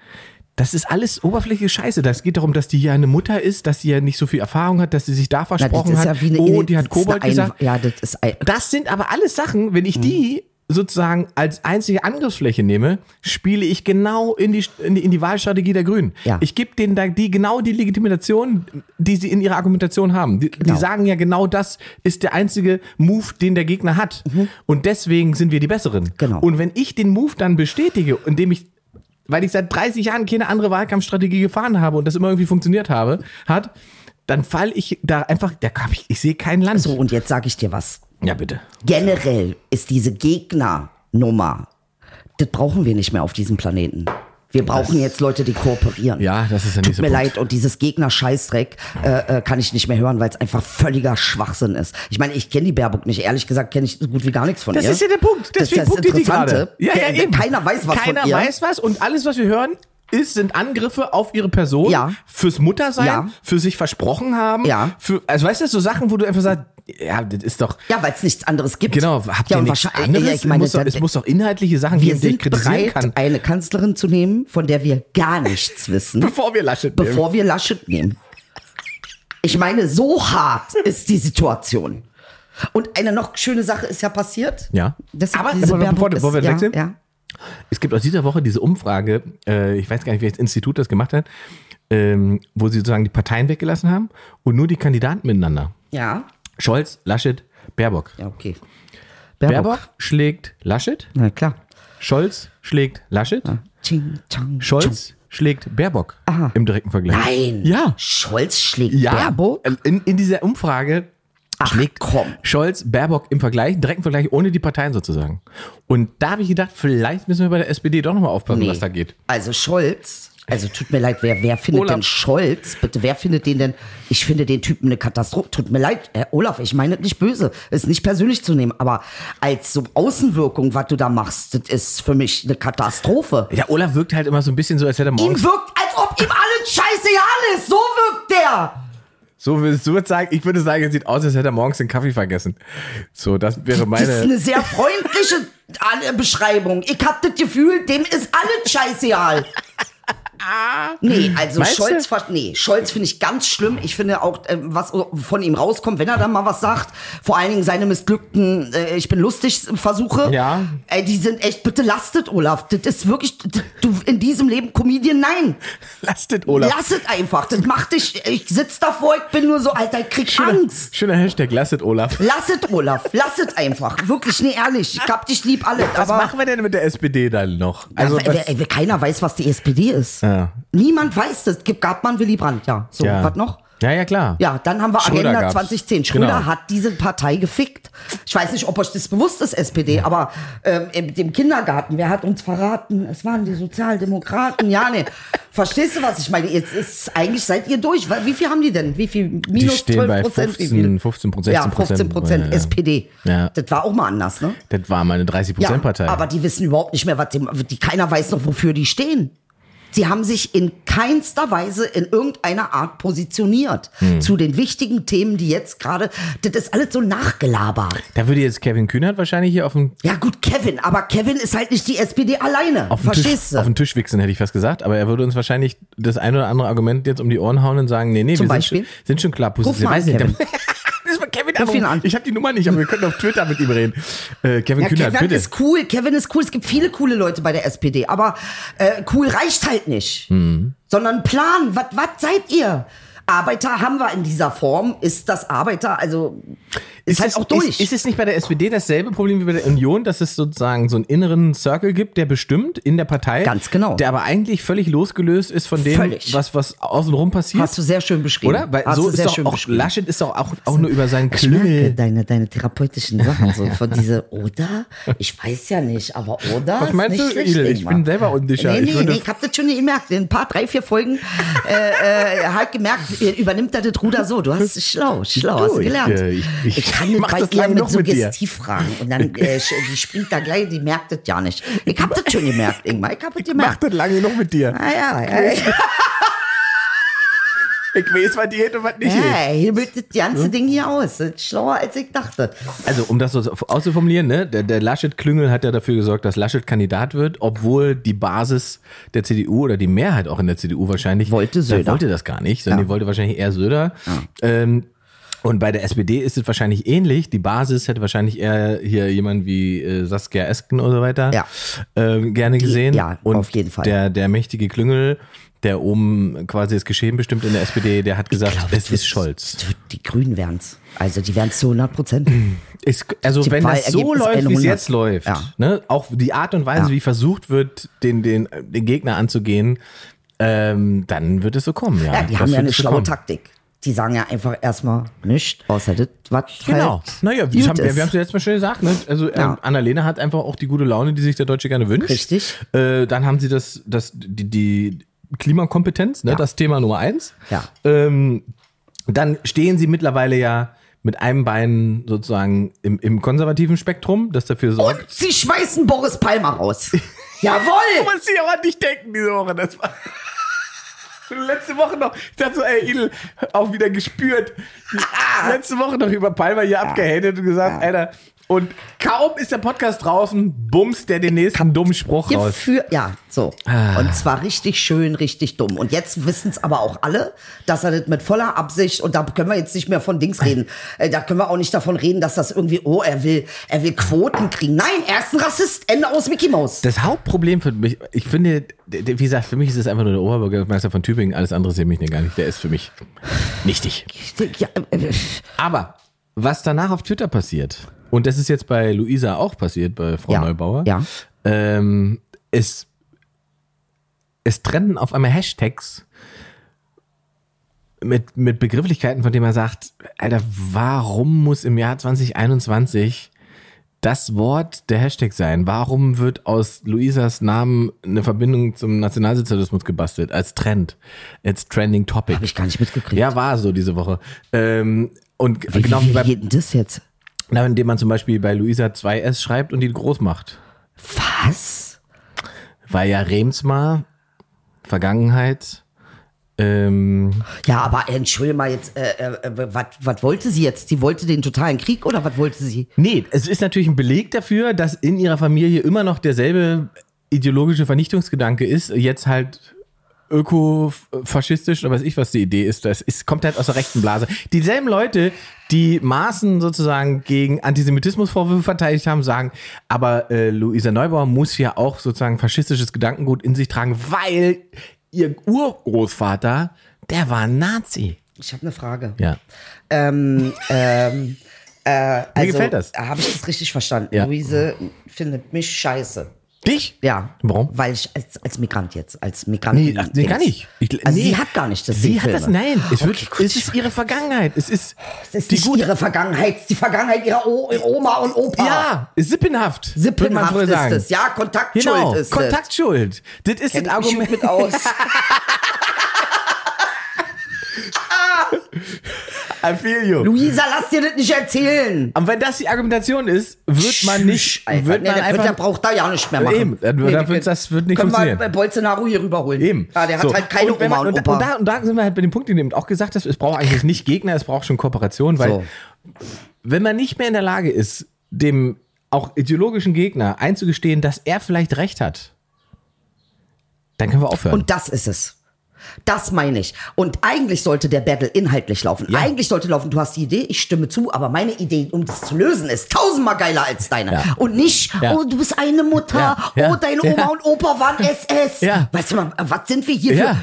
das ist alles oberflächliche Scheiße. Das geht darum, dass die ja eine Mutter ist, dass sie ja nicht so viel Erfahrung hat, dass sie sich da Na, versprochen ist hat. ja oh, die hat Kobold gesagt. Ja, das Das sind aber alles Sachen, wenn ich die sozusagen als einzige Angriffsfläche nehme, spiele ich genau in die, in die, in die Wahlstrategie der Grünen. Ja. Ich gebe denen da die, genau die Legitimation, die sie in ihrer Argumentation haben. Die, Genau. die sagen ja genau das ist der einzige Move, den der Gegner hat. Und deswegen sind wir die Besseren. Mhm. Genau. Und wenn ich den Move dann bestätige, indem ich weil ich seit 30 Jahren keine andere Wahlkampfstrategie gefahren habe und das immer irgendwie funktioniert habe, hat, dann fall ich da einfach, da ich, ich sehe kein Land. so, und jetzt sage ich dir was. Ja, bitte. Generell ist diese Gegnernummer, das brauchen wir nicht mehr auf diesem Planeten. Wir brauchen jetzt Leute, die kooperieren. Ja, das ist der Tut nächste mir Punkt. leid, und dieses Gegner-Scheißdreck äh, äh, kann ich nicht mehr hören, weil es einfach völliger Schwachsinn ist. Ich meine, ich kenne die Baerbock nicht. Ehrlich gesagt kenne ich so gut wie gar nichts von Das ihr. ist ja der Punkt. Das ist Deswegen das punktet die Interessante. gerade. Ja, ja, Der- eben. Keiner weiß was Keiner von ihr. weiß was und alles, was wir hören, ist, sind Angriffe auf ihre Person, Ja. fürs Muttersein, Ja. für sich versprochen haben, Ja. für, also weißt du, so Sachen, wo du einfach sagst, ja, das ist doch, Ja, weil es nichts anderes gibt. genau, habt ja, ihr nichts wahrscheinlich- anderes? Ja, ich meine, es, muss doch, es muss doch inhaltliche Sachen geben, die ich kritisieren bereit, kann, eine Kanzlerin zu nehmen, von der wir gar nichts wissen, bevor wir Laschet nehmen. bevor wir Laschet nehmen. Ich meine, so hart ist die Situation. Und eine noch schöne Sache ist ja passiert. Ja. Aber- diese aber bevor- bevor wir ja, wechseln, ja. Es gibt aus dieser Woche diese Umfrage, äh, ich weiß gar nicht, welches Institut das gemacht hat, ähm, wo sie sozusagen die Parteien weggelassen haben und nur die Kandidaten miteinander. Ja. Scholz, Laschet, Baerbock. Ja, okay. Baerbock, schlägt Laschet, Na klar. Scholz schlägt Laschet, Ching, chang, Scholz schlägt Baerbock Aha. im direkten Vergleich. Nein. Ja. Scholz schlägt Ja. Baerbock? In, in dieser Umfrage Ach, schlägt komm. Scholz Baerbock im Vergleich, direkten Vergleich ohne die Parteien sozusagen. Und da habe ich gedacht, vielleicht müssen wir bei der SPD doch nochmal aufpassen, Nee. was da geht. Also Scholz, also tut mir leid, wer, wer findet Olaf. denn Scholz? Bitte, wer findet den denn? Ich finde den Typen eine Katastrophe. Tut mir leid, Herr Olaf, ich meine nicht böse. Ist nicht persönlich zu nehmen, aber als so Außenwirkung, was du da machst, das ist für mich eine Katastrophe. Ja, Olaf wirkt halt immer so ein bisschen so, als hätte er Ihm morgens. wirkt, als ob ihm alles scheißegal ist. So wirkt der. So würde so würde sagen, ich würde sagen, es sieht aus, als hätte er morgens den Kaffee vergessen. So, das wäre Das ist meine. eine sehr freundliche Beschreibung. Ich hab das Gefühl, dem ist alles scheißegal. Nee, also Meinst Scholz, nee, Scholz finde ich ganz schlimm. Ich finde auch, äh, was von ihm rauskommt, wenn er dann mal was sagt, vor allen Dingen seine missglückten, äh, ich bin lustig Versuche. Ja. Ey, die sind echt, bitte lastet, Olaf. Das ist wirklich, du in diesem Leben Comedian, nein. Lasst Olaf. Lass es einfach. Das macht dich, ich sitz davor, ich bin nur so, Alter, ich krieg Schöner, Angst. schöner Hashtag, lasst Olaf. Lass es, Olaf. Lass es einfach. Wirklich, nee, ehrlich. Ich hab dich lieb alle. Was aber machen wir denn mit der SPD dann noch? Also, ja, wer, wer, keiner weiß, was die SPD ist. Ja. Niemand weiß das. Gab man Willy Brandt, ja. So, ja. was noch? Ja, ja, klar. Ja, dann haben wir Schröder Agenda gab's. 2010. Schröder Genau. hat diese Partei gefickt. Ich weiß nicht, ob euch das bewusst ist, SPD, aber ähm, im dem Kindergarten, wer hat uns verraten? Es waren die Sozialdemokraten. Ja, nee. Verstehst du, was ich meine? Jetzt ist eigentlich seid ihr durch. Wie viel haben die denn? Wie viel? Minus stehen 12 bei Prozent? 15, 15 Prozent, Ja, 16 15 Prozent Ja, ja. SPD. Ja. Das war auch mal anders, ne? Das war meine 30%-Partei. aber die wissen überhaupt nicht mehr, was die, die keiner weiß noch, wofür die stehen. Sie haben sich in keinster Weise in irgendeiner Art positioniert Hm. zu den wichtigen Themen, die jetzt gerade, das ist alles so nachgelabert. da würde jetzt Kevin Kühnert wahrscheinlich hier auf den, Ja gut, Kevin, aber Kevin ist halt nicht die SPD alleine. auf den, Verstehst Tisch, auf du? den Tisch wichsen, hätte ich fast gesagt. Aber er würde uns wahrscheinlich das ein oder andere Argument jetzt um die Ohren hauen und sagen, nee, nee, Zum wir Beispiel? Sind, schon, sind schon klar Ruf mal an, Weiß nicht, Kevin. das war Kevin ihn Ruf ihn an. Ich habe die Nummer nicht, aber wir können auf Twitter mit ihm reden. Äh, Kevin Ja, Kühnert, Kevin bitte. ist cool, Kevin ist cool. Es gibt viele coole Leute bei der SPD, aber äh, cool reicht halt nicht. Mhm. Sondern Plan, was seid ihr? Arbeiter haben wir in dieser Form. Ist das Arbeiter, also ist, halt es, auch durch. Ist, ist es nicht bei der SPD dasselbe Problem wie bei der Union, dass es sozusagen so einen inneren Circle gibt, der bestimmt in der Partei, Ganz genau. der aber eigentlich völlig losgelöst ist von dem, Völlig. was was außenrum passiert? Hast du sehr schön beschrieben. oder? Weil Hast so ist doch schön auch beschrieben. Laschet ist doch auch, auch nur über seinen Ich Klüngel. deine, deine therapeutischen Sachen so von diese oder ich weiß ja nicht, aber oder Was ist meinst nicht du, Idel? Ich bin selber unsicher. Nee, Ich nee, würde- nee, ich hab das schon gemerkt. In ein paar, drei, vier Folgen äh, äh, halt gemerkt, ihr übernimmt er das Ruder so. Du hast schlau, schlau, hast Du, ich, gelernt. äh, ich- ich kann mach bei das ihr lange mit noch mit dir. Suggestivfragen und dann äh, die springt da gleich, die merkt das ja nicht. Ich hab das schon gemerkt, Ingmar, ich hab das Mach gemerkt. das lange noch mit dir. Ah, ja, ja, ja. Ich weiß, was geht und was nicht ja, hier bildet das ganze Ding hier aus. Das ist schlauer, als ich dachte. Also, um das so auszuformulieren, ne, der, der Laschet-Klüngel hat ja dafür gesorgt, dass Laschet Kandidat wird, obwohl die Basis der CDU oder die Mehrheit auch in der CDU wahrscheinlich Wollte Söder. wollte das gar nicht, sondern Ja. die wollte wahrscheinlich eher Söder. Ähm, und bei der SPD ist es wahrscheinlich ähnlich. Die Basis hätte wahrscheinlich eher hier jemand wie äh, Saskia Esken und so weiter Ja. ähm, gerne gesehen. ja, und auf jeden Fall. Der, der mächtige Klüngel, der oben quasi das Geschehen bestimmt in der SPD, der hat gesagt, glaub, es wird- ist Scholz. Die Grünen wären's. Also die wären's zu 100 Prozent. Also Die wenn das so läuft, wie es 100. jetzt läuft, Ja. ne, auch die Art und Weise, Ja. wie versucht wird, den, den, den Gegner anzugehen, ähm, dann wird es so kommen. Ja, Ja, die Das haben ja eine schlaue kommen. Taktik. Die sagen ja einfach erstmal nichts, außer das, was Genau. halt Naja, wir haben wir haben es ja jetzt mal schon gesagt. Ne? Also Ja. ähm, Annalena hat einfach auch die gute Laune, die sich der Deutsche gerne wünscht. Richtig. Äh, dann haben sie das, das die, die Klimakompetenz, ne? Ja. das Thema Nummer eins. Ja. Ähm, dann stehen sie mittlerweile ja mit einem Bein sozusagen im, im konservativen Spektrum, das dafür sorgt. Und sie schmeißen Boris Palmer raus. Jawohl! muss ich auch an dich denken diese Woche. Das war letzte Woche noch. Ich dachte so, ey, Idel, auch wieder gespürt. Die, letzte Woche noch über Palmer hier abgehatet und gesagt, Alter. Und kaum ist der Podcast draußen, bumst der den nächsten dummen Spruch raus. für, ja, so. Ah. Und zwar richtig schön, richtig dumm. Und jetzt wissen es aber auch alle, dass er das mit voller Absicht, und da können wir jetzt nicht mehr von Dings reden, äh, da können wir auch nicht davon reden, dass das irgendwie, oh, er will, er will Quoten kriegen. Nein, er ist ein Rassist, Ende aus Mickey Mouse. Das Hauptproblem für mich, ich finde, wie gesagt, für mich ist es einfach nur der Oberbürgermeister von Tübingen. Alles andere sehe mich gar nicht. Der ist für mich nichtig. Ja, äh, Aber was danach auf Twitter passiert, und das ist jetzt bei Luisa auch passiert, bei Frau Ja, Neubauer, ja. ähm, es, es trenden auf einmal Hashtags mit, mit Begrifflichkeiten, von denen man sagt, Alter, warum muss im Jahr 2021 das Wort der Hashtag sein? Warum wird aus Luisas Namen eine Verbindung zum Nationalsozialismus gebastelt als Trend, als Trending Topic? Hab ich gar nicht mitgekriegt. Ja, war so diese Woche. Ähm, und wie, genau wie, wie wie geht denn das jetzt? Na, indem man zum Beispiel bei Luisa 2S schreibt und die groß macht. Was? Weil ja Remsmar, Vergangenheit, ähm, Ja, aber äh, entschuldige mal jetzt, äh, äh, was wollte sie jetzt? Sie wollte den totalen Krieg oder was wollte sie? Nee, es ist natürlich ein Beleg dafür, dass in ihrer Familie immer noch derselbe ideologische Vernichtungsgedanke ist, jetzt halt ökofaschistisch oder weiß ich, was die Idee ist. Das ist, kommt halt aus der rechten Blase. Dieselben Leute, die Maaßen sozusagen gegen Antisemitismusvorwürfe verteidigt haben, sagen, aber äh, Luisa Neubauer muss ja auch sozusagen faschistisches Gedankengut in sich tragen, weil ihr Urgroßvater, der war ein Nazi. Ich habe eine Frage. Ja. Ähm, ähm, äh, also, gefällt das. Habe ich das richtig verstanden? Ja. Luise findet mich scheiße. Dich? Ja. Warum? Weil ich als, als Migrant jetzt, als Migrant. Nee, ach, nee gar nicht. Ich, also nee. sie hat gar nicht das Sie hat das, nein. Es, wird, Okay, gut. es ist ihre Vergangenheit. Es ist, Das ist die nicht gute. ihre Vergangenheit, es ist die Vergangenheit ihrer o Oma und Opa. Ja, ist sippenhaft. Sippenhaft früher ist sagen. es. Ja, Kontaktschuld Genau, ist Kontaktschuld. Das ist es. Kenn das Argument. gut mit aus. I feel you. Luisa, lass dir das nicht erzählen. Und wenn das die Argumentation ist, wird man nicht, Alter, wird nee, man der, einfach, der braucht da ja nicht mehr machen. Eben, dann- Nee, dann wird's- das wird nicht können funktionieren. wir äh, Bolsonaro hier rüberholen. Eben. Ja, der So. hat halt keine und Oma man, und, und, Opa. und, da, und da sind wir halt bei dem Punkt, den du eben auch gesagt hast, es braucht eigentlich nicht Gegner, es braucht schon Kooperation, weil So. wenn man nicht mehr in der Lage ist, dem auch ideologischen Gegner einzugestehen, dass er vielleicht recht hat, dann können wir aufhören. Und das ist es. Das meine ich. Und eigentlich sollte der Battle inhaltlich laufen. Ja. Eigentlich sollte laufen, du hast die Idee, ich stimme zu, aber meine Idee, um das zu lösen, ist tausendmal geiler als deine. Ja. Und nicht, Ja. oh, du bist eine Mutter, oh, deine Oma und Opa waren SS. Weißt du mal, was sind wir hier für...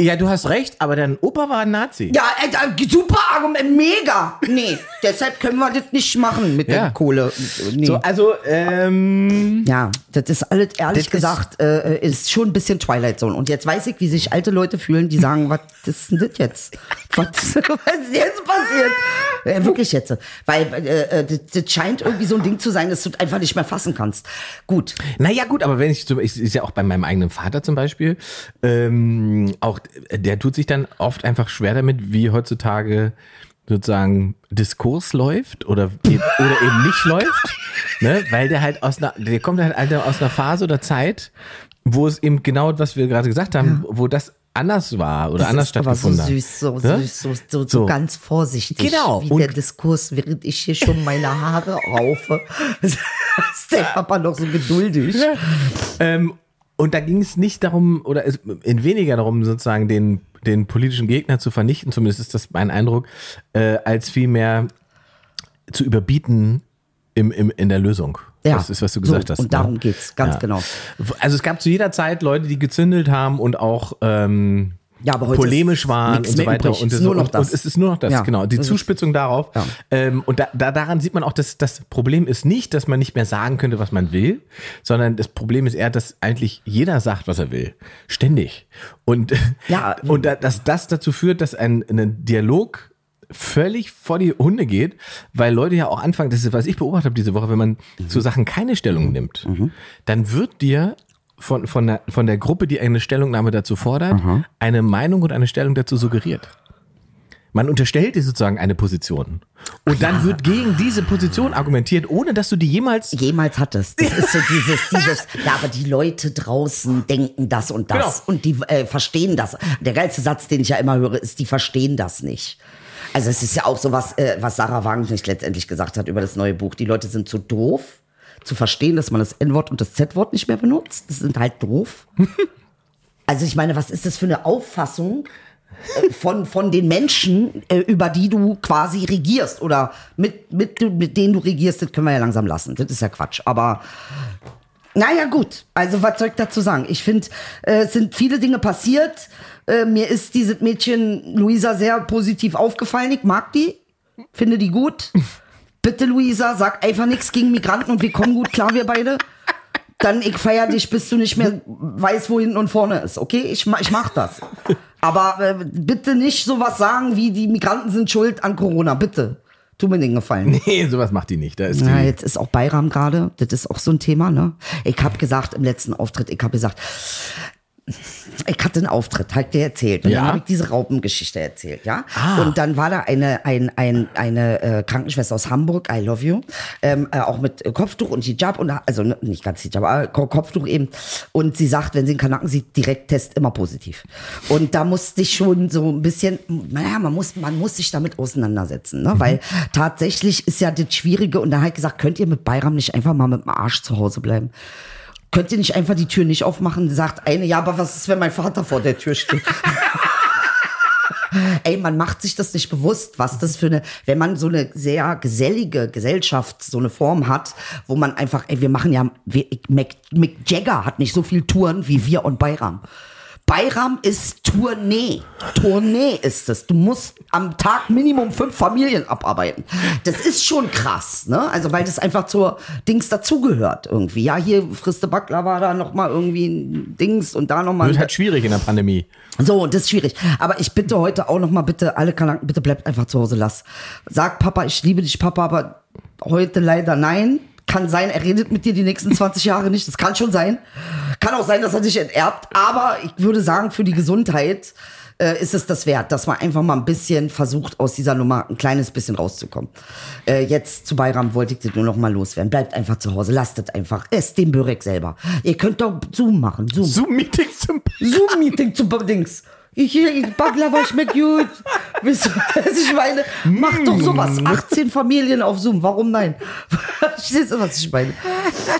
Ja, du hast recht, aber dein Opa war ein Nazi. Ja, äh, super Argument, mega. Nee, deshalb können wir das nicht machen mit Ja. der Kohle. Nee. So, also, ähm, Ja, das ist alles, ehrlich Das gesagt, äh, ist schon ein bisschen Twilight Zone. Und jetzt weiß ich, wie sich alte Leute fühlen, die sagen, was ist denn das jetzt? Was, was ist jetzt passiert? Äh, wirklich jetzt. Weil äh, äh, das, das scheint irgendwie so ein Ding zu sein, dass du einfach nicht mehr fassen kannst. Gut. Naja, gut, aber wenn ich, zum- ich ist ja auch bei meinem eigenen Vater zum Beispiel, ähm, auch der tut sich dann oft einfach schwer damit, wie heutzutage sozusagen Diskurs läuft oder, eben, oder eben nicht läuft, ne? weil der halt aus einer, der kommt halt aus einer Phase oder Zeit, wo es eben genau, was wir gerade gesagt haben, wo das anders war oder Das anders ist aber so stattgefunden hat. süß, so Ne? süß, so, so, so, So. ganz vorsichtig. Genau. Wie Und- der Diskurs, während ich hier schon meine Haare raufe. ist der Papa noch so geduldig. Ähm, und da ging es nicht darum, oder es, in weniger darum, sozusagen den, den politischen Gegner zu vernichten, zumindest ist das mein Eindruck, äh, als vielmehr zu überbieten im, im, in der Lösung. Ja, Das ist, was du gesagt so, hast. und darum ne? geht's, ganz genau. Also es gab zu jeder Zeit Leute, die gezündelt haben und auch ähm, Ja, aber heute polemisch ist waren und so weiter. übrig. Und, Ist das- nur noch das. und es ist nur noch das, Ja, genau. Die ist- Zuspitzung darauf. Ja. Ähm, und da, da, daran sieht man auch, dass das Problem ist nicht, dass man nicht mehr sagen könnte, was man will, sondern das Problem ist eher, dass eigentlich jeder sagt, was er will. Ständig. Und, Ja. und da, dass das dazu führt, dass ein, ein Dialog völlig vor die Hunde geht, weil Leute ja auch anfangen, das ist, was ich beobachtet habe diese Woche, wenn man zu Sachen keine Stellung nimmt, dann wird dir von, von, der, von der Gruppe, die eine Stellungnahme dazu fordert, eine Meinung und eine Stellung dazu suggeriert. Man unterstellt dir sozusagen eine Position. Und dann wird gegen diese Position argumentiert, ohne dass du die jemals. jemals hattest. Das ist so dieses, dieses, ja, aber die Leute draußen denken das und das Genau. und die äh, verstehen das. Der geilste Satz, den ich ja immer höre, ist, die verstehen das nicht. Also es ist ja auch so was, äh, was Sarah Wagenknecht letztendlich gesagt hat über das neue Buch. Die Leute sind zu doof, zu verstehen, dass man das N-Wort und das Z-Wort nicht mehr benutzt. Das sind halt doof. Also ich meine, was ist das für eine Auffassung äh, von, von den Menschen, äh, über die du quasi regierst oder mit, mit, mit denen du regierst, das können wir ja langsam lassen. Das ist ja Quatsch. Aber naja, gut. Also, was soll ich dazu sagen? Ich finde, äh, es sind viele Dinge passiert. Äh, mir ist dieses Mädchen Luisa sehr positiv aufgefallen. Ich mag die. Finde die gut. Bitte, Luisa, sag einfach nichts gegen Migranten und wir kommen gut klar, wir beide. Dann ich feier dich, bis du nicht mehr weißt, wo hinten und vorne ist. Okay, ich, ich mach das. Aber äh, bitte nicht sowas sagen wie die Migranten sind schuld an Corona. Bitte. Tu mir den Gefallen. Nee, sowas macht die nicht. Da ist Ja, die. jetzt ist auch Bayram gerade. Das ist auch so ein Thema, ne? Ich habe gesagt im letzten Auftritt, ich habe gesagt, ich hatte einen Auftritt, hat dir erzählt. Und Ja. dann habe ich diese Raupengeschichte erzählt, ja. Ah. Und dann war da eine, ein, ein, eine äh, Krankenschwester aus Hamburg, I love you, ähm, äh, auch mit Kopftuch und Hijab und also ne, nicht ganz Hijab, aber Ko- Kopftuch eben. Und sie sagt, wenn sie einen Kanaken sieht, direkt Test immer positiv. Und da musste ich schon so ein bisschen, naja, man muss, man muss sich damit auseinandersetzen, ne? Weil tatsächlich ist ja das Schwierige und da hat gesagt, könnt ihr mit Bayram nicht einfach mal mit dem Arsch zu Hause bleiben? Könnt ihr nicht einfach die Tür nicht aufmachen? Sagt eine, ja, aber was ist, wenn mein Vater vor der Tür steht? Ey, man macht sich das nicht bewusst, was das für eine, wenn man so eine sehr gesellige Gesellschaft, so eine Form hat, wo man einfach, ey, wir machen ja, wir, Mick, Mick Jagger hat nicht so viel Touren wie wir und Bayram. Bayram ist Tournee. Tournee ist es. Du musst am Tag Minimum fünf Familien abarbeiten. Das ist schon krass, ne? Also, weil das einfach zur Dings dazugehört irgendwie. Ja, hier frisste Baklava, da nochmal irgendwie ein Dings und da nochmal. Wird halt schwierig in der Pandemie. So, das ist schwierig. Aber ich bitte heute auch noch mal bitte, alle Kanaken, bitte bleibt einfach zu Hause, lass. Sag Papa, ich liebe dich, Papa, aber heute leider nein. Kann sein, er redet mit dir die nächsten 20 Jahre nicht. Das kann schon sein. Kann auch sein, dass er dich enterbt. Aber ich würde sagen, für die Gesundheit äh, ist es das wert, dass man einfach mal ein bisschen versucht, aus dieser Nummer ein kleines bisschen rauszukommen. Äh, jetzt zu Bayram wollte ich das nur noch mal loswerden. Bleibt einfach zu Hause, lasst es einfach. Esst den Börek selber. Ihr könnt doch Zoom machen, Zoom. Zoom-Meetings zum Zoom-Meeting zu Dings. Ich, ich Baklava schmeckt gut. Wisst ihr, was ich meine? Mach doch sowas. 18 Familien auf Zoom. Warum nein? Verstehst du, was ich meine?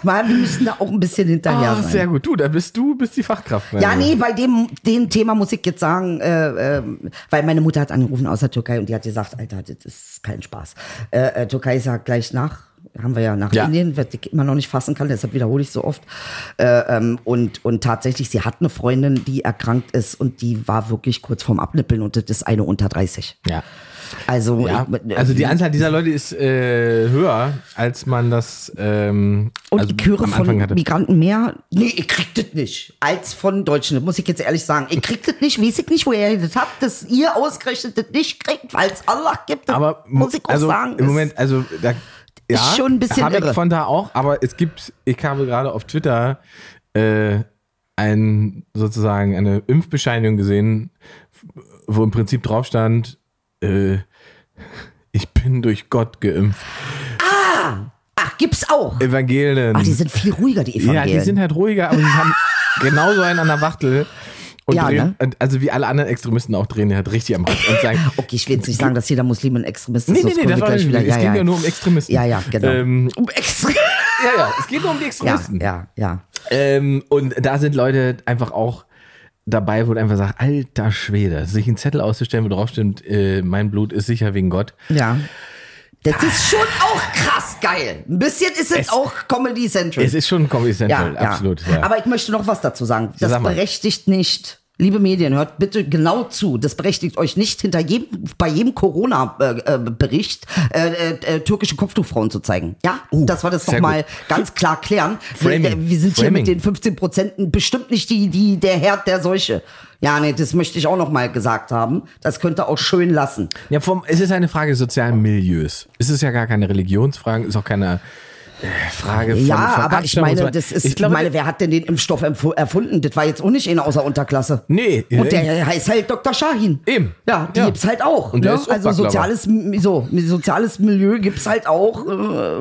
Mal, wir müssen da auch ein bisschen hinterher Ah, sein. sehr gut. Du, da bist du bist die Fachkraft. Ja, nee, bei dem, dem Thema muss ich jetzt sagen, äh, äh, weil meine Mutter hat angerufen aus der Türkei und die hat gesagt, Alter, das ist kein Spaß. Äh, äh, Türkei ja gleich nach, haben wir ja nach Ja. Indien, was ich immer noch nicht fassen kann, deshalb wiederhole ich so oft. Äh, ähm, und, und tatsächlich, sie hat eine Freundin, die erkrankt ist und die war wirklich kurz vorm Abnippeln und das ist eine unter 30. Ja. Also, Ja, ich, also die Anzahl dieser Leute ist äh, höher, als man das ähm, Und also ich höre von hatte. Migranten mehr, nee, ich krieg das nicht, als von Deutschen. Das muss ich jetzt ehrlich sagen. Ich krieg das nicht, weiß ich nicht, woher ihr das habt, dass ihr ausgerechnet das nicht kriegt, weil es Allah gibt. Das Aber muss ich auch also sagen. im Moment, also da ja, schon ein bisschen ich irre. von da auch, aber es gibt, ich habe gerade auf Twitter äh, ein sozusagen eine Impfbescheinigung gesehen, wo im Prinzip drauf stand, äh, ich bin durch Gott geimpft. Ach, gibt's auch. Evangelien. Ach, die sind viel ruhiger, die Evangelien. Ja, die sind halt ruhiger, aber die haben genauso einen an der Wachtel. Und Ja, drehen, ne? und also wie alle anderen Extremisten auch drehen, halt richtig am Rad und sagen, Okay, ich will jetzt nicht sagen, dass jeder Muslim ein Extremist ist. nee, nee, nee, das war nicht, wieder. es ging ja nur um Extremisten. Ja, ja, genau. Ähm, um Extrem. ja, ja, es geht nur um die Ja, Extremisten. ja, ja. Ähm, und da sind Leute einfach auch dabei, wo du einfach sagst, alter Schwede, sich einen Zettel auszustellen, wo drauf steht, äh, mein Blut ist sicher wegen Gott. Ja. Das ist schon auch krass geil. Ein bisschen ist es, Es- auch Comedy Central. Es ist schon Comedy Central, absolut. Ja. Aber ich möchte noch was dazu sagen. Das Sag berechtigt nicht. Liebe Medien, hört bitte genau zu. Das berechtigt euch nicht, hinter jedem, bei jedem Corona-Bericht äh, äh, äh, türkische Kopftuchfrauen zu zeigen. Ja, das war das sehr doch mal gut. ganz klar klären. Wir, Framing. wir sind hier Framing. mit den 15 Prozenten bestimmt nicht die, die, der Herd der Seuche. Ja, nee, das möchte ich auch noch mal gesagt haben. Das könnt ihr auch schön lassen. Ja, vom, es ist eine Frage sozialen Milieus. Es ist ja gar keine Religionsfrage, ist auch keine Frage von, Ja, von aber ich meine, das ist, ich glaube, meine, wer hat denn den Impfstoff erfunden? Das war jetzt auch nicht einer außer Unterklasse. Nee, Und ja, der heißt halt Dr. Shahin. Eben. Ja, die Ja. gibt's halt auch. Und der ne? ist Also soziales, so, soziales Milieu gibt's halt auch äh,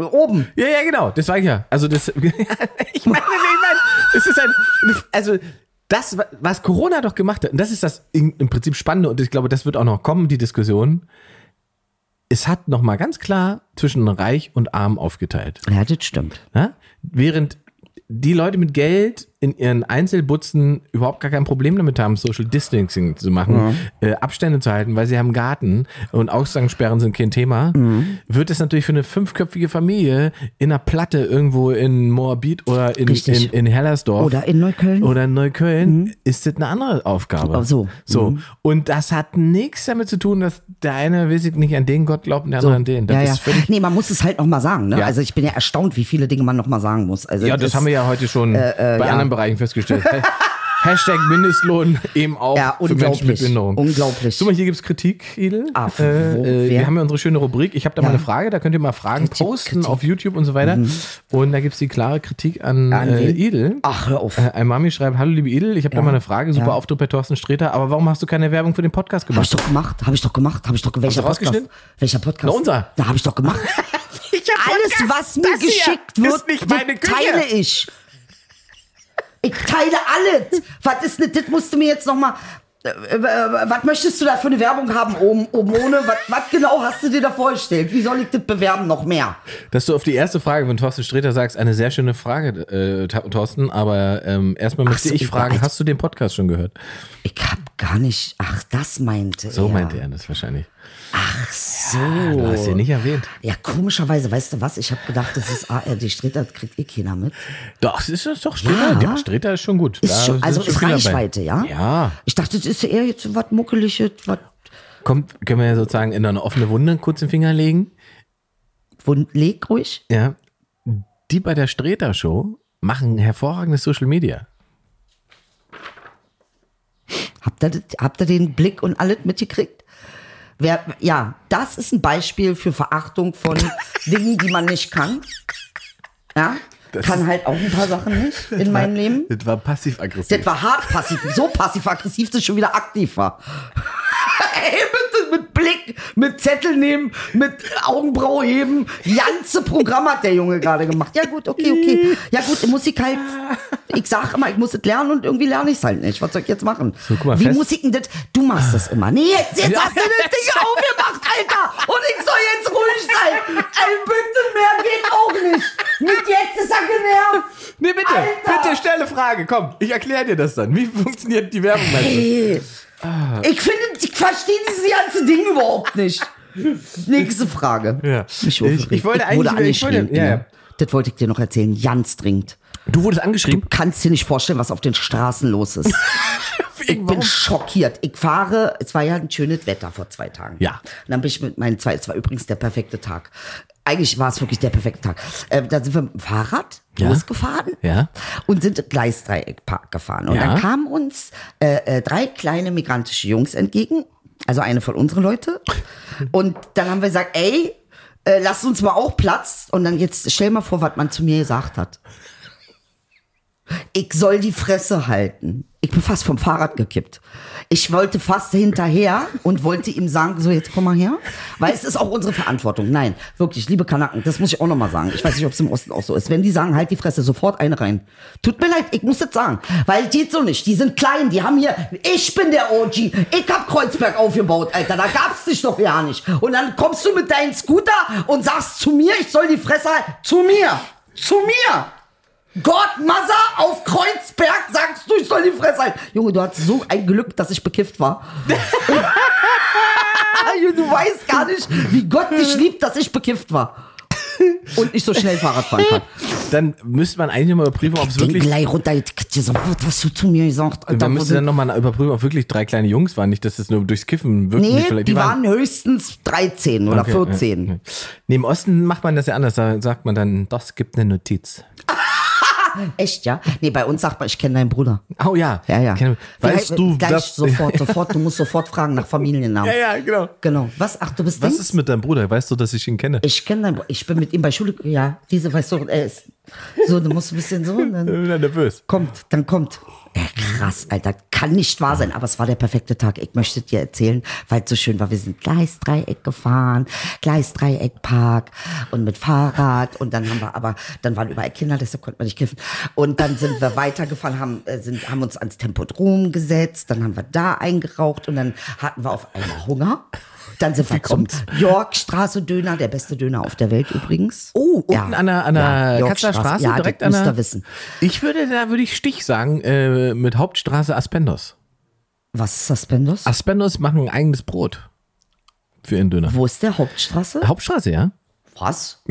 oben. Ja, ja, genau. Das war ich ja. Also das, ich meine, ich meine, es ist ein, also das, was Corona doch gemacht hat, und das ist das im Prinzip Spannende, und ich glaube, das wird auch noch kommen, die Diskussion. Es hat noch mal ganz klar zwischen Reich und Arm aufgeteilt. Ja, das stimmt. Ne? Während die Leute mit Geld in ihren Einzelbutzen überhaupt gar kein Problem damit haben, Social Distancing zu machen, äh, Abstände zu halten, weil sie haben Garten und Ausgangssperren sind kein Thema, wird es natürlich für eine fünfköpfige Familie in einer Platte irgendwo in Moabit oder in, in, in Hellersdorf Oder in Neukölln. oder in Neukölln ist das eine andere Aufgabe. Ach so. So. Und das hat nichts damit zu tun, dass der eine, weiß ich nicht, an den Gott glaubt und der andere an den. Das ja, ja. ist völlig Nee, man muss es halt noch mal sagen. Ne? Ja. Also ich bin ja erstaunt, wie viele Dinge man noch mal sagen muss. Also Ja, das haben wir ja heute schon bei äh, ja. anderen Bereichen festgestellt. Hashtag Mindestlohn eben auch Ja, für Menschen mit. Behinderung. Unglaublich. Guck mal, hier gibt's Kritik, Idel. Ah, äh, äh, wir haben ja unsere schöne Rubrik. Ich habe da mal Ja. eine Frage, da könnt ihr mal Fragen Kritik, posten Kritik. Mhm. auf YouTube und so weiter. Und da gibt's die klare Kritik an, An äh, wen? Idel. Ach, hör auf. Äh, ein Mami schreibt, hallo liebe Idel, ich habe da Ja. mal eine Frage, super. Auftritt bei Thorsten Sträter, aber warum hast du keine Werbung für den Podcast Habe ich gemacht? doch gemacht, habe ich doch gemacht, habe ich doch welcher du Podcast? Welcher Podcast? Na, unser. Da habe ich doch gemacht. Alles, was mir Das geschickt wird, teile ich. Ich teile alles. Was ist denn, das musst du mir jetzt noch mal. Äh, äh, was möchtest du da für eine Werbung haben, oben, oben ohne? Was, was genau hast du dir da vorgestellt? Wie soll ich das bewerben noch mehr? Dass du auf die erste Frage von Thorsten Sträter sagst, eine sehr schöne Frage, äh, Thorsten, aber ähm, erstmal möchte so, ich fragen, hast du den Podcast schon gehört? Ich hab gar nicht. Ach, das meinte So er. meinte er das wahrscheinlich. Ach so. Du hast ihn nicht erwähnt. Ja, komischerweise, weißt du was? Ich habe gedacht, das ist ARD Streter, das kriegt eh keiner mit. Doch, es ist es doch Streter. Ja. Ja, Streter ist schon gut. Ist schon, also ist dabei. Reichweite, ja? Ja. Ich dachte, das ist eher jetzt so was Muckeliges, was Kommt, können wir ja sozusagen in eine offene Wunde kurz den Finger legen. Wund- leg ruhig. Ja. Die bei der Streter Show machen hervorragendes Social Media. Habt ihr, das- habt ihr den Blick und alles mitgekriegt? Wer, ja, das ist ein Beispiel für Verachtung von Dingen, die man nicht kann. Ja, kann halt auch ein paar Sachen nicht in meinem Leben. Das war passiv-aggressiv. Das war hart passiv, so passiv-aggressiv, dass es schon wieder aktiv war. Ey, bitte mit Blick, mit Zettel nehmen, mit Augenbraue heben. Ganze Programm hat der Junge gerade gemacht. Ja gut, okay, okay. Ja gut, Musik halt, ich sag immer, ich muss es lernen und irgendwie lerne ich es halt nicht. Was soll ich jetzt machen? So, mal, Wie fest. muss ich denn das? Du machst das immer. Nee, jetzt, jetzt hast du das Ding aufgemacht, Alter. Und ich soll jetzt ruhig sein. Ein bisschen mehr geht auch nicht. Mit jetzt ist er genervt. Nee, bitte. Alter. Bitte stelle Frage. Komm, ich erkläre dir das dann. Wie funktioniert die Werbung, hey. Ah. Ich finde, ich verstehe dieses ganze Ding überhaupt nicht. Nächste Frage. Ja. Ich, ich, wollte eigentlich. Ich wollte, ja. Das wollte ich dir noch erzählen, ganz dringend. Du wurdest angeschrieben? Kannst dir nicht vorstellen, was auf den Straßen los ist. Ich bin schockiert. Ich fahre, es war ja ein schönes Wetter vor zwei Tagen. Ja. Und dann bin ich mit meinen zwei, es war übrigens der perfekte Tag. Eigentlich war es wirklich der perfekte Tag. Äh, da sind wir mit dem Fahrrad Ja. losgefahren Ja. und sind im Gleisdreieckpark gefahren. Und Ja. dann kamen uns äh, äh, drei kleine migrantische Jungs entgegen, also eine von unseren Leute. Und dann haben wir gesagt, ey, äh, lasst uns mal auch Platz. Und dann jetzt stell mal vor, was man zu mir gesagt hat. Ich soll die Fresse halten. Ich bin fast vom Fahrrad gekippt. Ich wollte fast hinterher und wollte ihm sagen, so jetzt komm mal her, weil es ist auch unsere Verantwortung. Nein, wirklich, liebe Kanaken, das muss ich auch noch mal sagen. Ich weiß nicht, ob es im Osten auch so ist. Wenn die sagen, halt die Fresse, sofort eine rein. Tut mir leid, ich muss das sagen, weil es geht so nicht. Die sind klein, die haben hier, ich bin der OG, ich hab Kreuzberg aufgebaut, Alter, da gab's dich doch ja nicht. Und dann kommst du mit deinem Scooter und sagst zu mir, ich soll die Fresse halten. Zu mir, zu mir. Gott, Massa, auf Kreuzberg sagst du, ich soll die Fresse halten. Junge, du hattest so ein Glück, dass ich bekifft war. Du weißt gar nicht, wie Gott dich liebt, dass ich bekifft war. Und nicht so schnell Fahrrad fahren kann. Dann müsste man eigentlich mal überprüfen, ob es wirklich. gleich runter, so, was du zu mir gesagt Alter, Man wo müsste dann nochmal überprüfen, ob wirklich drei kleine Jungs waren. Nicht, dass es nur durchs Kiffen wirklich Nee, vielleicht. die waren höchstens 13 oder Okay, 14. ja, ja. Nee, im Osten macht man das ja anders. Da sagt man dann, das gibt eine Notiz. Echt, ja? Nee, bei uns sagt man, ich kenne deinen Bruder. Oh ja. Ja, ja. Kenn- Weißt du, gleich dass, sofort, sofort, du musst sofort fragen nach Familiennamen. Ja, ja, genau. Genau. Was? Ach, du bist Was Dings? ist mit deinem Bruder? Weißt du, dass ich ihn kenne? Ich kenne deinen Bruder. Ich bin mit ihm bei Schule. Ja, diese, weißt du, er ist. So, du musst ein bisschen so. und Ich Dann bin dann nervös. kommt, dann kommt. Ja, krass, Alter. Kann nicht wahr sein, aber es war der perfekte Tag. Ich möchte dir erzählen, weil es so schön war. Wir sind Gleisdreieck gefahren, Gleisdreieckpark und mit Fahrrad. Und dann haben wir aber, dann waren überall Kinder, deshalb konnte man nicht kiffen. Und dann sind wir weitergefahren, haben, äh, sind, haben uns ans Tempodrom gesetzt, dann haben wir da eingeraucht und dann hatten wir auf einmal Hunger. Dann sind wir zum Yorkstraße Döner, der beste Döner auf der Welt übrigens. Oh, unten an der, an der Yorkstraße. Katzlerstraße, Ja, direkt an der. wissen. Ich würde, da würde ich Stich sagen, äh, mit Hauptstraße Aspendos. Was ist Suspendos? Aspendos machen ein eigenes Brot. Für ihren Döner. Wo ist der Hauptstraße? Hauptstraße, ja. Was?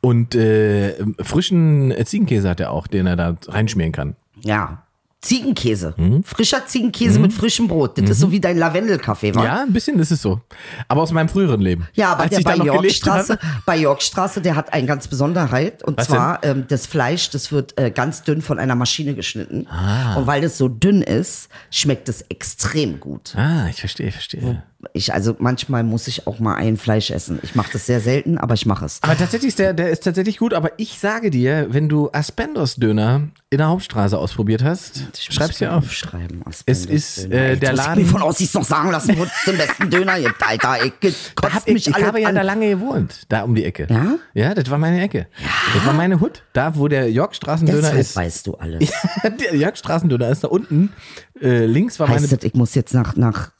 Und äh, frischen Ziegenkäse hat er auch, den er da reinschmieren kann. Ja. Ziegenkäse. Mhm. Frischer Ziegenkäse mit frischem Brot. Das ist so wie dein Lavendelkaffee, wa? Ja, ein bisschen ist es so. Aber aus meinem früheren Leben. Ja, aber Als der bei Yorkstraße, bei Yorkstraße, der hat eine ganz Besonderheit. Und Was zwar, ähm, das Fleisch, das wird äh, ganz dünn von einer Maschine geschnitten. Ah. Und weil das so dünn ist, schmeckt es extrem gut. Ah, ich verstehe, ich verstehe. Ich, also manchmal muss ich auch mal ein Fleisch essen. Ich mache das sehr selten, aber ich mache es. Aber tatsächlich ist der, der ist tatsächlich gut. Aber ich sage dir, wenn du Aspendos-Döner in der Hauptstraße ausprobiert hast, Ich schreib's dir auf. Aufschreiben. Es ist, äh, der muss ich Laden- mir von aussichts noch sagen lassen, wo es den besten Döner gibt, Alter. Ich Da hab ich, mich ich habe ja an. da lange gewohnt, da um die Ecke. Ja? Ja, das war meine Ecke. Das war meine Hut. Da, wo der Yorkstraßendöner Deshalb ist. weißt du alles. der Yorkstraßendöner ist da unten. Äh, links war meine. Heißt das, ich muss jetzt nach, nach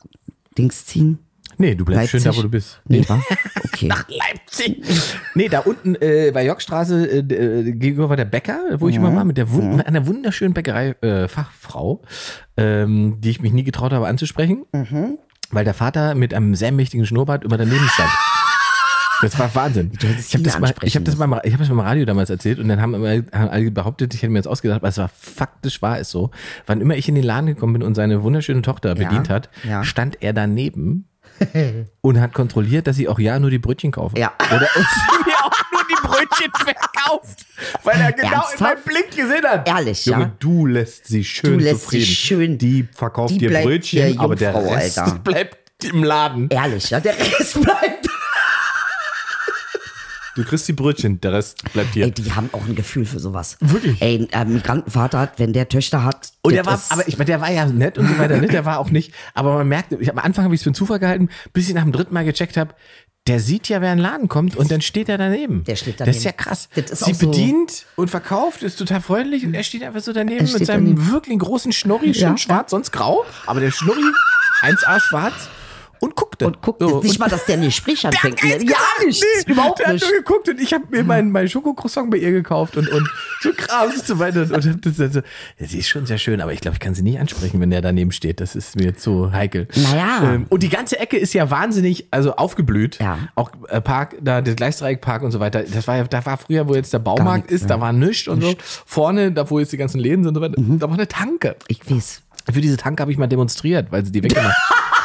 Dings ziehen? Nee, du bleibst schön da, wo du bist. Nee, wa? Okay. Nach Leipzig. Nee, da unten äh, bei Yorkstraße äh, äh, gegenüber war der Bäcker, wo ich immer war, mit der wund mit einer wunderschönen Bäckerei äh, ähm, die ich mich nie getraut habe anzusprechen, weil der Vater mit einem sehr mächtigen Schnurrbart immer daneben stand. Das war Wahnsinn. Ich habe das, mal, ich hab das, mal, ich hab das mal im Radio damals erzählt und dann haben, immer, haben alle behauptet, ich hätte mir jetzt ausgedacht, aber es war faktisch war es so. Wann immer ich in den Laden gekommen bin und seine wunderschöne Tochter bedient hat, ja. stand er daneben und hat kontrolliert, dass ich auch ja nur die Brötchen kaufe. Ja. Oder und sie mir auch nur die Brötchen verkauft. Weil er genau in Ernsthaft? meinen Blick gesehen hat. Ehrlich, Junge, ja? du lässt sie schön Du lässt zufrieden. sie schön- Die verkauft die dir Brötchen, aber der Rest Alter. bleibt im Laden. Ehrlich, ja? Der Rest bleibt. Du kriegst die Brötchen, der Rest bleibt hier. Ey, die haben auch ein Gefühl für sowas. Wirklich? Ey, ein äh, Migrantenvater hat, wenn der Töchter hat. Und der war, ist- aber ich meine, der war ja nett und so weiter, ne? Der war auch nicht, aber man merkt, ich, am Anfang habe ich es für einen Zufall gehalten, bis ich nach dem dritten Mal gecheckt habe, der sieht ja, wer in den Laden kommt und dann steht er daneben. Der steht Das ist daneben. ja krass. Ist Sie so- bedient und verkauft, ist total freundlich und er steht einfach so daneben mit seinem daneben. wirklich großen Schnurri, schön Ja. schwarz, sonst grau, aber der Schnurri 1A schwarz und guckte. Und guckt So, nicht und- mal, dass der nicht spricht anfängt. nichts ja, nichts. nee. Überhaupt der nicht. hat nur geguckt und ich habe mir mein, mein Schokocroissant bei ihr gekauft und, und so Kram und so weiter. Und hab das, ja, sie ist schon sehr schön, aber ich glaube, ich kann sie nicht ansprechen, wenn der daneben steht. Das ist mir zu heikel. Naja. Ähm, und die ganze Ecke ist ja wahnsinnig, also aufgeblüht. Ja. Auch äh, Park, da der Gleisdreieckpark und so weiter. Das war ja, da war früher, wo jetzt der Baumarkt ist, da war nichts und so. Vorne, da wo jetzt die ganzen Läden sind und so weiter, Mhm. da war eine Tanke. Ich weiß. Für diese Tanke habe ich mal demonstriert, weil sie die weggemacht Geil.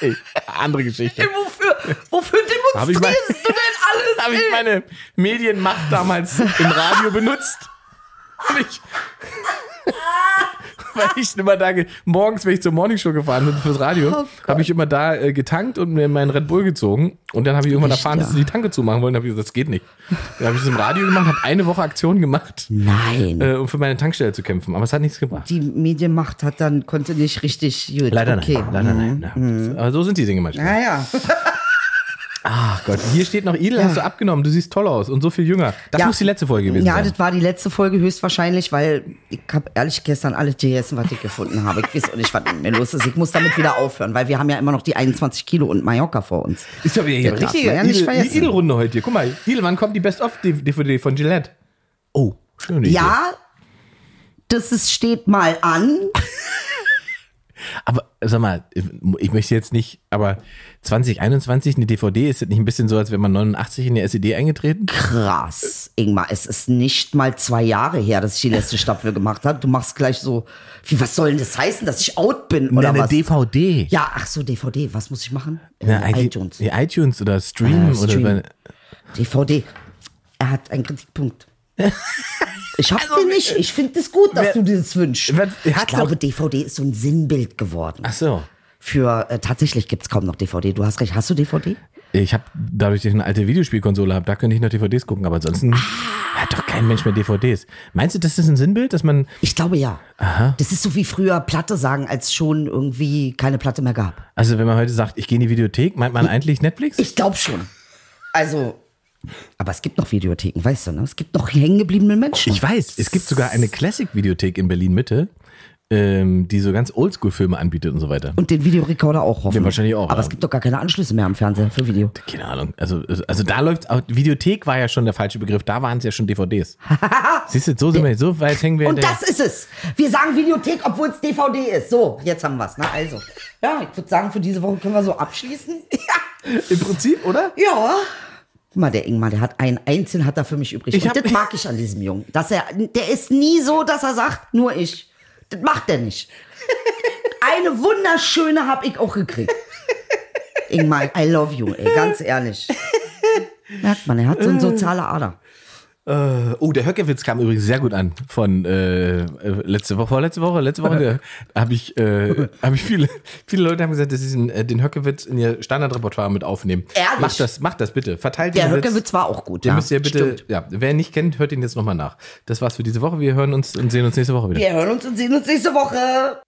Ey, Andere Geschichte. Wofür, wofür ich demonstrierst mein- du denn alles? habe ich meine Medienmacht damals im Radio benutzt. Hab ich, weil ich immer da, ge- morgens, wenn ich zur Morningshow gefahren bin fürs Radio, Oh habe ich immer da äh, getankt und mir meinen Red Bull gezogen. Und dann habe ich irgendwann erfahren, dass ja. sie die Tanke zumachen wollen. Da habe ich gesagt, das geht nicht. Dann habe ich es im Radio gemacht, habe eine Woche Aktion gemacht, Nein. äh, um für meine Tankstelle zu kämpfen. Aber es hat nichts gebracht. Die Medienmacht hat dann, konnte nicht richtig gut. Leider okay. nein. Leider nein. Ja. Aber so sind die Dinge manchmal. Naja. Ach Gott, hier steht noch, Idel hast du abgenommen, du siehst toll aus und so viel jünger. Das Ja. muss die letzte Folge gewesen Ja, sein. das war die letzte Folge höchstwahrscheinlich, weil ich habe ehrlich gestern alles gegessen, was ich gefunden habe. Ich weiß auch nicht, was mit mir los ist. Ich muss damit wieder aufhören, weil wir haben ja immer noch die 21 Kilo und Mallorca vor uns. Ist doch wieder hier richtige man ja Idel-Runde heute hier. Guck mal, Idel, wann kommt die Best-of-DVD von Gillette? Oh, schöne Idee. Ja, das ist, steht mal an. Aber sag mal, ich möchte jetzt nicht, aber 2021 eine DVD, ist das nicht ein bisschen so, als wäre man 89 in der SED eingetreten? Krass, Ingmar, es ist nicht mal zwei Jahre her, dass ich die letzte Staffel gemacht habe. Du machst gleich so, wie, was soll denn das heißen, dass ich out bin oder eine was? DVD. Ja, ach so, DVD, was muss ich machen? Äh, eigentlich- iTunes. Ja, iTunes oder Stream Äh, Stream. oder DVD. Er hat einen Kritikpunkt. Ich hab den nicht. Ich finde es gut, dass wer- du dir das wünschst. wer- Ich glaube, DVD ist so ein Sinnbild geworden. Ach so. Für äh, tatsächlich gibt es kaum noch DVD. Du hast recht. Hast du DVD? Ich habe dadurch, dass ich eine alte Videospielkonsole habe, da könnte ich noch DVDs gucken, aber ansonsten Ah. hat doch kein Mensch mehr DVDs. Meinst du, das ist ein Sinnbild, dass man Ich glaube ja. Das ist so wie früher Platte sagen, als schon irgendwie keine Platte mehr gab. Also wenn man heute sagt, ich gehe in die Videothek, meint man eigentlich Netflix? Ich glaube schon. Also, aber es gibt noch Videotheken, weißt du, ne? Es gibt noch hängengebliebene Menschen. Ich weiß, es gibt sogar eine Classic-Videothek in Berlin-Mitte, ähm, die so ganz Oldschool-Filme anbietet und so weiter. Und den Videorekorder auch hoffen. Ja, wahrscheinlich auch, Aber ja. es gibt doch gar keine Anschlüsse mehr am Fernseher für Video. Keine Ahnung. Also, also da läuft, auch- Videothek war ja schon der falsche Begriff, da waren es ja schon DVDs. Siehst du, so sind wir, so weit hängen wir Und das ist es. Wir sagen Videothek, obwohl es DVD ist. So, jetzt haben wir es. Ne? Also, ja, ich würde sagen, für diese Woche können wir so abschließen. Ja. Im Prinzip, oder? ja. Guck mal, der Ingmar, der hat einen einzelnen hat er für mich übrig. Ich Und das mag ich an diesem Jungen. Dass er, der ist nie so, dass er sagt, nur ich. Das macht er nicht. Eine wunderschöne habe ich auch gekriegt. Ingmar, I love you, ey, ganz ehrlich. Merkt man, er hat so eine soziale Ader. Äh, oh, der Höckewitz kam übrigens sehr gut an von äh, äh, letzte Woche, vorletzte Woche, letzte Woche habe ich, äh, hab ich viele, viele Leute haben gesagt, dass sie den, äh, den Höckewitz in ihr Standardrepertoire mit aufnehmen. Ehrlich? Macht das, macht das bitte. Verteilt Der den Witz. Höckewitz war auch gut. Den ja, müsst ihr bitte, stimmt. ja, wer ihn nicht kennt, hört ihn jetzt nochmal nach. Das war's für diese Woche. Wir hören uns und sehen uns nächste Woche wieder. Wir hören uns und sehen uns nächste Woche.